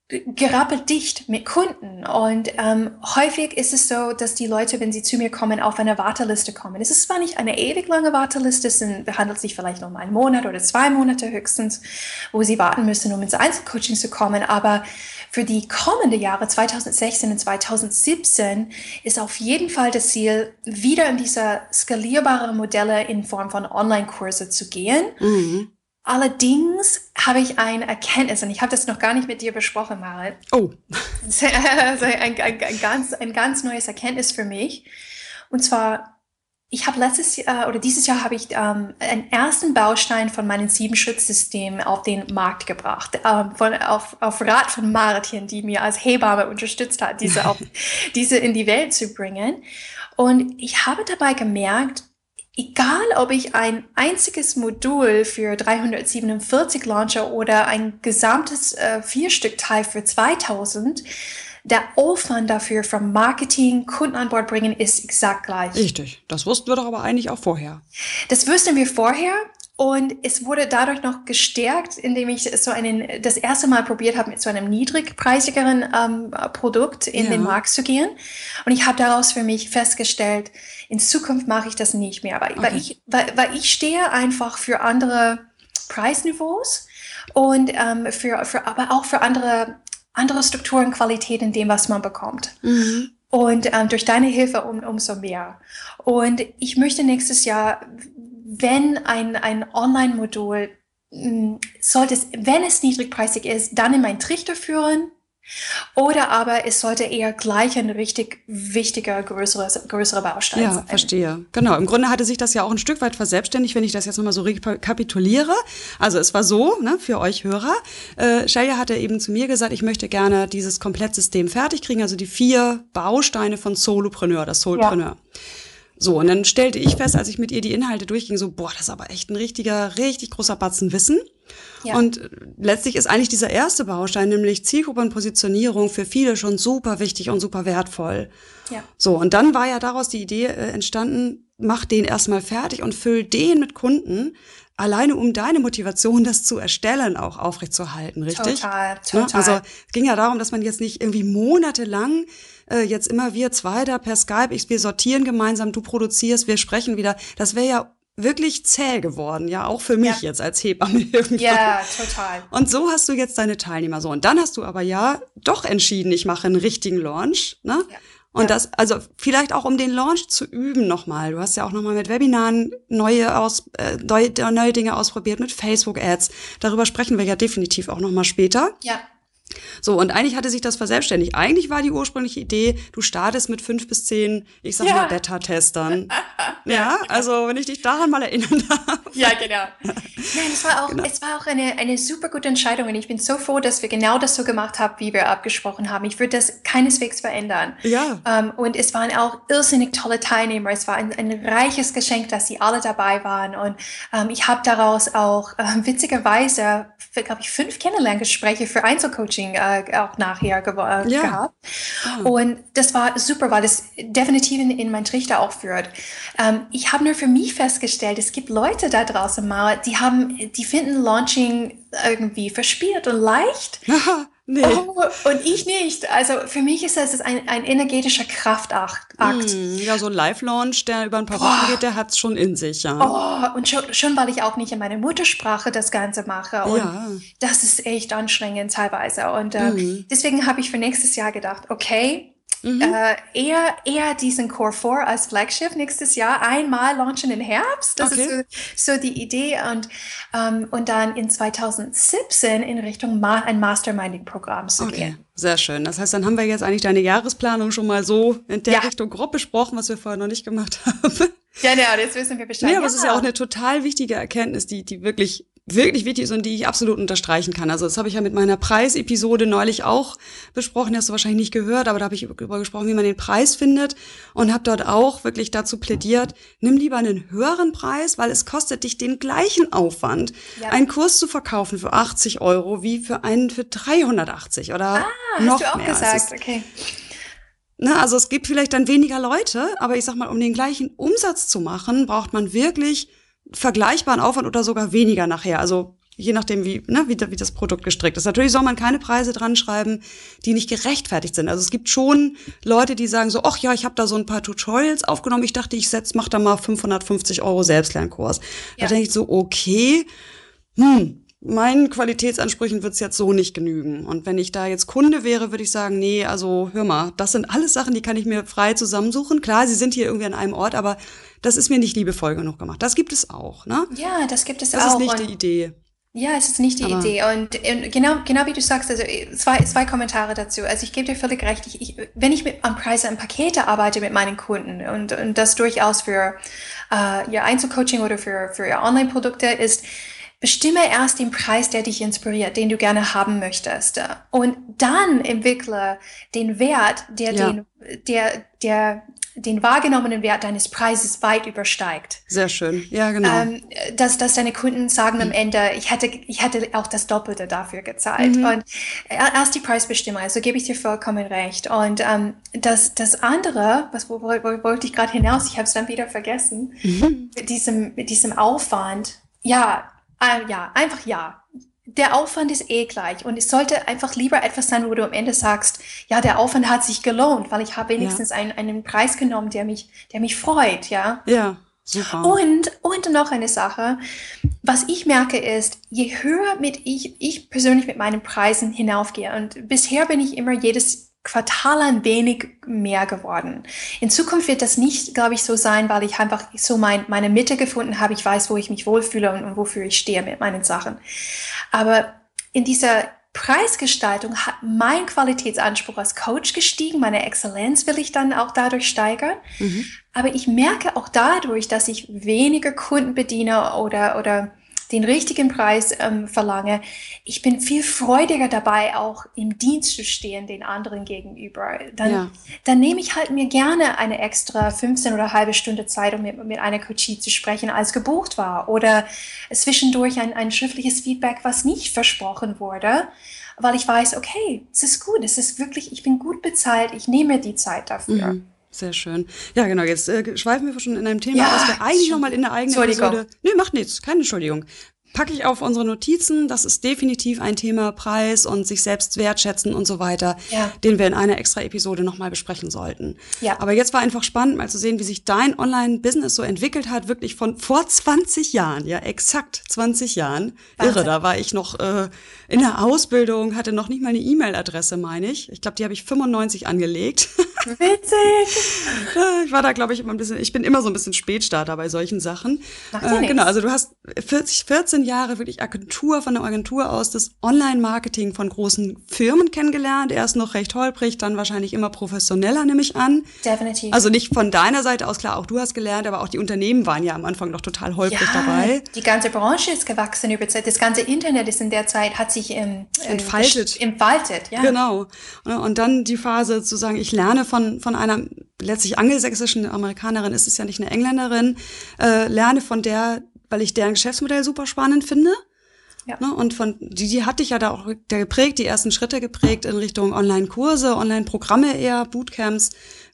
[SPEAKER 2] gerappelt dicht mit Kunden. Und ähm, häufig ist es so, dass die Leute, wenn sie zu mir kommen, auf eine Warteliste kommen. Es ist zwar nicht eine ewig lange Warteliste, es handelt sich vielleicht um einen Monat oder zwei Monate höchstens, wo sie warten müssen, um ins Einzelcoaching zu kommen, aber für die kommenden Jahre 2016 und 2017 ist auf jeden Fall das Ziel, wieder in diese skalierbare Modelle in Form von Online-Kurse zu gehen. Mhm Allerdings habe ich eine Erkenntnis, und ich habe das noch gar nicht mit dir besprochen, Marit.
[SPEAKER 1] Oh. (laughs)
[SPEAKER 2] Also ein, ein, ein, ganz, ein ganz neues Erkenntnis für mich. Und zwar, ich habe letztes Jahr oder dieses Jahr habe ich ähm, einen ersten Baustein von meinem Sieben-Schritt-System auf den Markt gebracht. Ähm, von, auf, auf Rat von Martin, die mir als Hebamme unterstützt hat, diese, auch, (laughs) diese in die Welt zu bringen. Und ich habe dabei gemerkt, egal ob ich ein einziges Modul für 347 launche oder ein gesamtes äh, Vierstückteil für 2000, der Aufwand dafür vom Marketing, Kunden an Bord bringen, ist exakt gleich.
[SPEAKER 1] Richtig. Das wussten wir doch aber eigentlich auch vorher.
[SPEAKER 2] Das wussten wir vorher. Und es wurde dadurch noch gestärkt, indem ich so einen, das erste Mal probiert habe, mit so einem niedrigpreisigeren ähm, Produkt in ja. den Markt zu gehen. Und ich habe daraus für mich festgestellt, in Zukunft mache ich das nicht mehr, weil, okay. weil, ich, weil, weil ich stehe einfach für andere Preisniveaus und ähm, für, für, aber auch für andere, andere Strukturen, Qualität in dem, was man bekommt. Mhm. Und ähm, durch deine Hilfe um, umso mehr. Und ich möchte nächstes Jahr wenn ein, ein Online-Modul hm, sollte es, wenn es niedrigpreisig ist, dann in meinen Trichter führen. Oder aber es sollte eher gleich ein richtig wichtiger, größerer, größerer Baustein
[SPEAKER 1] ja, sein. Ja, verstehe. Genau. Im Grunde hatte sich das ja auch ein Stück weit verselbstständigt, wenn ich das jetzt nochmal so rekapituliere. Also es war so, ne, für euch Hörer. Äh, Shelia hatte eben zu mir gesagt, ich möchte gerne dieses Komplettsystem fertig kriegen, also die vier Bausteine von Solopreneur, das Solopreneur. Ja. So, und dann stellte ich fest, als ich mit ihr die Inhalte durchging, so, boah, das ist aber echt ein richtiger, richtig großer Batzen Wissen. Ja. Und letztlich ist eigentlich dieser erste Baustein, nämlich Zielgruppenpositionierung, für viele schon super wichtig und super wertvoll. Ja. So, und dann war ja daraus die Idee äh, entstanden, mach den erstmal fertig und füll den mit Kunden, alleine um deine Motivation, das zu erstellen, auch aufrechtzuerhalten, richtig?
[SPEAKER 2] Total, total. Ne?
[SPEAKER 1] Also es ging ja darum, dass man jetzt nicht irgendwie monatelang äh, jetzt immer wir zwei da per Skype, ich, wir sortieren gemeinsam, du produzierst, wir sprechen wieder. Das wäre ja wirklich zäh geworden, ja, auch für mich ja. jetzt als Hebamme (laughs)
[SPEAKER 2] irgendwann. Ja, total.
[SPEAKER 1] Und so hast du jetzt deine Teilnehmer so. Und dann hast du aber ja doch entschieden, ich mache einen richtigen Launch, ne? Ja. Und ja. das, also vielleicht auch um den Launch zu üben nochmal. Du hast ja auch nochmal mit Webinaren neue, aus, äh, neue, neue Dinge ausprobiert, mit Facebook-Ads. Darüber sprechen wir ja definitiv auch nochmal später.
[SPEAKER 2] Ja.
[SPEAKER 1] So, und eigentlich hatte sich das verselbstständigt. Eigentlich war die ursprüngliche Idee, du startest mit fünf bis zehn, ich sag ja. mal, Beta-Testern. (laughs) ja, also wenn ich dich daran mal erinnern darf.
[SPEAKER 2] Ja, genau. Nein, es war auch, genau. es war auch eine, eine super gute Entscheidung und ich bin so froh, dass wir genau das so gemacht haben, wie wir abgesprochen haben. Ich würde das keineswegs verändern.
[SPEAKER 1] Ja.
[SPEAKER 2] Ähm, und es waren auch irrsinnig tolle Teilnehmer. Es war ein, ein reiches Geschenk, dass sie alle dabei waren und ähm, ich habe daraus auch uh, witzigerweise, glaube ich, fünf Kennenlerngespräche für Einzelcoaching uh, auch nachher ge uh, ja. gehabt. Ah. Und das war super, weil es definitiv in, in mein Trichter auch führt. Um, ich habe nur für mich festgestellt, es gibt Leute da draußen mal, die haben, die finden Launching irgendwie verspielt und leicht. (laughs) nee. Oh, und ich nicht. Also für mich ist das ein, ein energetischer Kraftakt. Mm,
[SPEAKER 1] ja, so ein Live-Launch, der über ein paar Wochen geht, der hat es schon in sich, ja.
[SPEAKER 2] Oh, und schon, schon, weil ich auch nicht in meiner Muttersprache das Ganze mache. Und ja. das ist echt anstrengend teilweise. Und äh, mm. deswegen habe ich für nächstes Jahr gedacht, okay, Mhm. Äh, eher, eher diesen Core 4 als Flagship nächstes Jahr einmal launchen im Herbst. Das okay. ist so, so, die Idee. Und, ähm, und dann in 2017 in Richtung Ma ein Masterminding-Programm zu okay. gehen.
[SPEAKER 1] Sehr schön. Das heißt, dann haben wir jetzt eigentlich deine Jahresplanung schon mal so in der ja. Richtung grob besprochen, was wir vorher noch nicht gemacht (laughs) haben.
[SPEAKER 2] Ja, ja, jetzt wissen wir Bescheid.
[SPEAKER 1] Ja, aber es ist ja auch eine total wichtige Erkenntnis, die, die wirklich wirklich wichtig ist und die ich absolut unterstreichen kann. Also das habe ich ja mit meiner Preisepisode neulich auch besprochen, die hast du wahrscheinlich nicht gehört, aber da habe ich über gesprochen, wie man den Preis findet und habe dort auch wirklich dazu plädiert, nimm lieber einen höheren Preis, weil es kostet dich den gleichen Aufwand, ja. einen Kurs zu verkaufen für 80 Euro wie für einen für 380 oder ah, noch hast du auch mehr.
[SPEAKER 2] gesagt, ist, okay.
[SPEAKER 1] Na, also es gibt vielleicht dann weniger Leute, aber ich sag mal, um den gleichen Umsatz zu machen, braucht man wirklich vergleichbaren Aufwand oder sogar weniger nachher. Also je nachdem, wie, ne, wie, wie das Produkt gestrickt ist. Natürlich soll man keine Preise dran schreiben, die nicht gerechtfertigt sind. Also es gibt schon Leute, die sagen so, ach ja, ich habe da so ein paar Tutorials aufgenommen, ich dachte, ich setz, mach da mal 550 Euro Selbstlernkurs. Ja. Da denke ich so, okay, hm, meinen Qualitätsansprüchen wird's jetzt so nicht genügen. Und wenn ich da jetzt Kunde wäre, würde ich sagen, nee, also hör mal, das sind alles Sachen, die kann ich mir frei zusammensuchen. Klar, sie sind hier irgendwie an einem Ort, aber das ist mir nicht liebevoll genug gemacht. Das gibt es auch, ne?
[SPEAKER 2] Ja, das gibt es
[SPEAKER 1] das
[SPEAKER 2] auch.
[SPEAKER 1] Das ist nicht die Idee.
[SPEAKER 2] Ja, es ist nicht die Aber Idee. Und, und, genau, genau wie du sagst, also zwei, zwei Kommentare dazu. Also ich gebe dir völlig recht. Ich, ich, wenn ich mit am Preise an Pakete arbeite mit meinen Kunden und, und das durchaus für äh, ihr Einzelcoaching oder für, für ihr Online-Produkte ist, Bestimme erst den Preis, der dich inspiriert, den du gerne haben möchtest. Und dann entwickle den Wert, der ja. den, der, der den wahrgenommenen Wert deines Preises weit übersteigt.
[SPEAKER 1] Sehr schön. Ja, genau. Ähm,
[SPEAKER 2] dass, dass deine Kunden sagen am Ende, ich hätte, ich hätte auch das Doppelte dafür gezahlt. Mhm. Und erst die Preisbestimmung, also gebe ich dir vollkommen recht. Und ähm, das, das andere, was wo, wo, wo wollte ich gerade hinaus, ich habe es dann wieder vergessen, mhm. mit, diesem, mit diesem Aufwand. Ja, äh, ja, einfach ja der Aufwand ist eh gleich und es sollte einfach lieber etwas sein, wo du am Ende sagst, ja, der Aufwand hat sich gelohnt, weil ich habe wenigstens ja. einen, einen Preis genommen, der mich, der mich freut, ja.
[SPEAKER 1] Ja. Super.
[SPEAKER 2] Und, und noch eine Sache, was ich merke ist, je höher mit ich, ich persönlich mit meinen Preisen hinaufgehe und bisher bin ich immer jedes Quartal ein wenig mehr geworden. In Zukunft wird das nicht, glaube ich, so sein, weil ich einfach so mein, meine Mitte gefunden habe. Ich weiß, wo ich mich wohlfühle und, und wofür ich stehe mit meinen Sachen. Aber in dieser Preisgestaltung hat mein Qualitätsanspruch als Coach gestiegen. Meine Exzellenz will ich dann auch dadurch steigern. Mhm. Aber ich merke auch dadurch, dass ich weniger Kunden bediene oder, oder den richtigen Preis ähm, verlange, ich bin viel freudiger dabei, auch im Dienst zu stehen den anderen gegenüber. Dann, ja. dann nehme ich halt mir gerne eine extra 15 oder halbe Stunde Zeit, um mit, mit einer Coachie zu sprechen, als gebucht war. Oder zwischendurch ein, ein schriftliches Feedback, was nicht versprochen wurde weil ich weiß, okay, es ist gut, es ist wirklich, ich bin gut bezahlt, ich nehme die Zeit dafür. Mhm.
[SPEAKER 1] Sehr schön. Ja, genau. Jetzt äh, schweifen wir schon in einem Thema, ja, was wir eigentlich noch mal in der eigenen Episode. Nee, macht nichts. Keine Entschuldigung packe ich auf unsere Notizen. Das ist definitiv ein Thema Preis und sich selbst wertschätzen und so weiter, ja. den wir in einer extra Episode nochmal besprechen sollten. Ja. Aber jetzt war einfach spannend, mal zu sehen, wie sich dein Online-Business so entwickelt hat, wirklich von vor 20 Jahren, ja, exakt 20 Jahren. Wahnsinn. Irre, da war ich noch äh, in der Ausbildung, hatte noch nicht mal eine E-Mail-Adresse, meine ich. Ich glaube, die habe ich 95 angelegt. (laughs)
[SPEAKER 2] Witzig.
[SPEAKER 1] Ich war da, glaube ich, immer ein bisschen, ich bin immer so ein bisschen Spätstarter bei solchen Sachen. Äh, genau, also du hast 40, 14 Jahre wirklich Agentur von der Agentur aus das Online-Marketing von großen Firmen kennengelernt. Erst noch recht holprig, dann wahrscheinlich immer professioneller, nehme ich an.
[SPEAKER 2] Definitiv.
[SPEAKER 1] Also nicht von deiner Seite aus, klar, auch du hast gelernt, aber auch die Unternehmen waren ja am Anfang noch total holprig ja, dabei.
[SPEAKER 2] Die ganze Branche ist gewachsen über Zeit. Das ganze Internet ist in der Zeit, hat sich ähm,
[SPEAKER 1] entfaltet.
[SPEAKER 2] Entfaltet, ja.
[SPEAKER 1] Genau. Und dann die Phase zu sagen, ich lerne von, von einer letztlich angelsächsischen Amerikanerin, ist es ja nicht eine Engländerin, äh, lerne von der, weil ich deren Geschäftsmodell super spannend finde. Ja. Ne, und von die, die hatte ich ja da auch der geprägt, die ersten Schritte geprägt in Richtung Online-Kurse, Online-Programme eher, Bootcamps.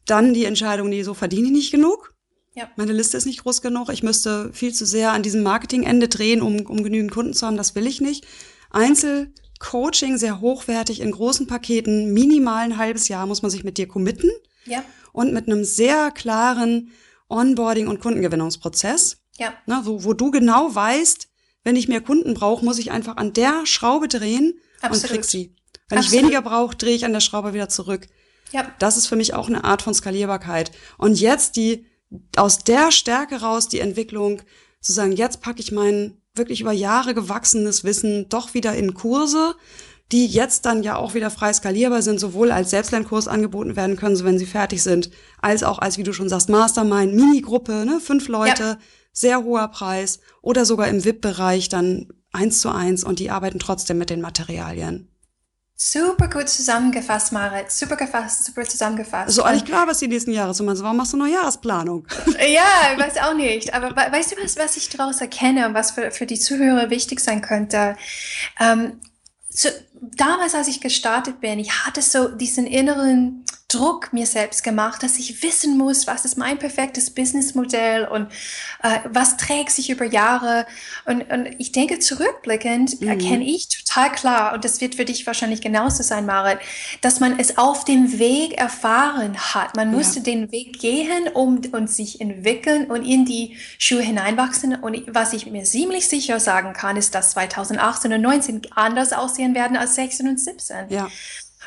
[SPEAKER 1] Dann die Entscheidung, nee, so verdiene ich nicht genug. Ja. Meine Liste ist nicht groß genug. Ich müsste viel zu sehr an diesem Marketingende drehen, um, um genügend Kunden zu haben. Das will ich nicht. Einzelcoaching, sehr hochwertig in großen Paketen, minimal ein halbes Jahr muss man sich mit dir committen.
[SPEAKER 2] Ja.
[SPEAKER 1] Und mit einem sehr klaren Onboarding- und Kundengewinnungsprozess.
[SPEAKER 2] Ja.
[SPEAKER 1] Ne, wo, wo du genau weißt, wenn ich mehr Kunden brauche, muss ich einfach an der Schraube drehen Absolut. und krieg sie. Wenn Absolut. ich weniger brauche, drehe ich an der Schraube wieder zurück.
[SPEAKER 2] Ja.
[SPEAKER 1] Das ist für mich auch eine Art von Skalierbarkeit. Und jetzt die, aus der Stärke raus, die Entwicklung, zu sagen, jetzt packe ich mein wirklich über Jahre gewachsenes Wissen doch wieder in Kurse, die jetzt dann ja auch wieder frei skalierbar sind, sowohl als Selbstlernkurs angeboten werden können, so wenn sie fertig sind, als auch als, wie du schon sagst, Mastermind, Minigruppe, ne, fünf Leute, ja. Sehr hoher Preis oder sogar im VIP-Bereich dann eins zu eins und die arbeiten trotzdem mit den Materialien.
[SPEAKER 2] Super gut zusammengefasst, Marit. Super gefasst, super zusammengefasst.
[SPEAKER 1] So eigentlich klar, was die nächsten Jahre so machst. Warum machst du eine Jahresplanung? (laughs)
[SPEAKER 2] ja, ich weiß auch nicht. Aber weißt du, was, was ich daraus erkenne und was für, für die Zuhörer wichtig sein könnte? Ähm, so, damals, als ich gestartet bin, ich hatte so diesen inneren Druck mir selbst gemacht, dass ich wissen muss, was ist mein perfektes Businessmodell und äh, was trägt sich über Jahre. Und, und ich denke, zurückblickend mhm. erkenne ich total klar, und das wird für dich wahrscheinlich genauso sein, Marit, dass man es auf dem Weg erfahren hat. Man musste ja. den Weg gehen um, und sich entwickeln und in die Schuhe hineinwachsen. Und was ich mir ziemlich sicher sagen kann, ist, dass 2018 und 2019 anders aussehen werden als 16 und 17.
[SPEAKER 1] Ja.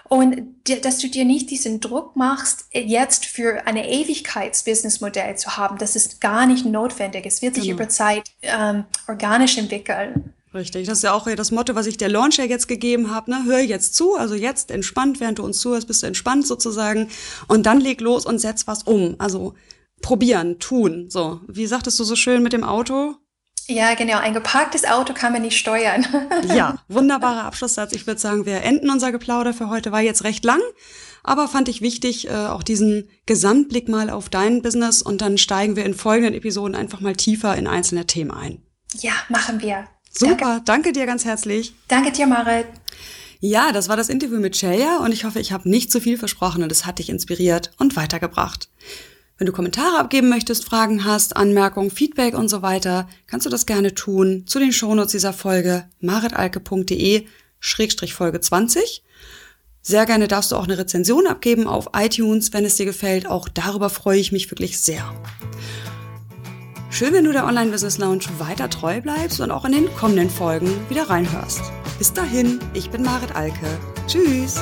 [SPEAKER 2] Und dass du dir nicht diesen Druck machst, jetzt für eine Ewigkeitsbusinessmodell zu haben, das ist gar nicht notwendig. Es wird sich genau. über Zeit ähm, organisch entwickeln.
[SPEAKER 1] Richtig, das ist ja auch das Motto, was ich der Launcher jetzt gegeben habe. Ne? Hör jetzt zu, also jetzt entspannt, während du uns zuhörst, bist du entspannt sozusagen. Und dann leg los und setz was um. Also probieren, tun. So, wie sagtest du so schön mit dem Auto?
[SPEAKER 2] Ja, genau. Ein geparktes Auto kann man nicht steuern. (laughs)
[SPEAKER 1] ja, wunderbarer Abschlusssatz. Ich würde sagen, wir enden unser Geplauder für heute. War jetzt recht lang, aber fand ich wichtig, äh, auch diesen Gesamtblick mal auf dein Business und dann steigen wir in folgenden Episoden einfach mal tiefer in einzelne Themen ein.
[SPEAKER 2] Ja, machen wir.
[SPEAKER 1] Super, danke, danke dir ganz herzlich.
[SPEAKER 2] Danke dir, Marit.
[SPEAKER 1] Ja, das war das Interview mit Celia und ich hoffe, ich habe nicht zu viel versprochen und es hat dich inspiriert und weitergebracht. Wenn du Kommentare abgeben möchtest, Fragen hast, Anmerkungen, Feedback und so weiter, kannst du das gerne tun zu den Shownotes dieser Folge maritalke.de Schrägstrich Folge 20. Sehr gerne darfst du auch eine Rezension abgeben auf iTunes, wenn es dir gefällt. Auch darüber freue ich mich wirklich sehr. Schön, wenn du der Online Business Lounge weiter treu bleibst und auch in den kommenden Folgen wieder reinhörst. Bis dahin, ich bin Marit Alke. Tschüss!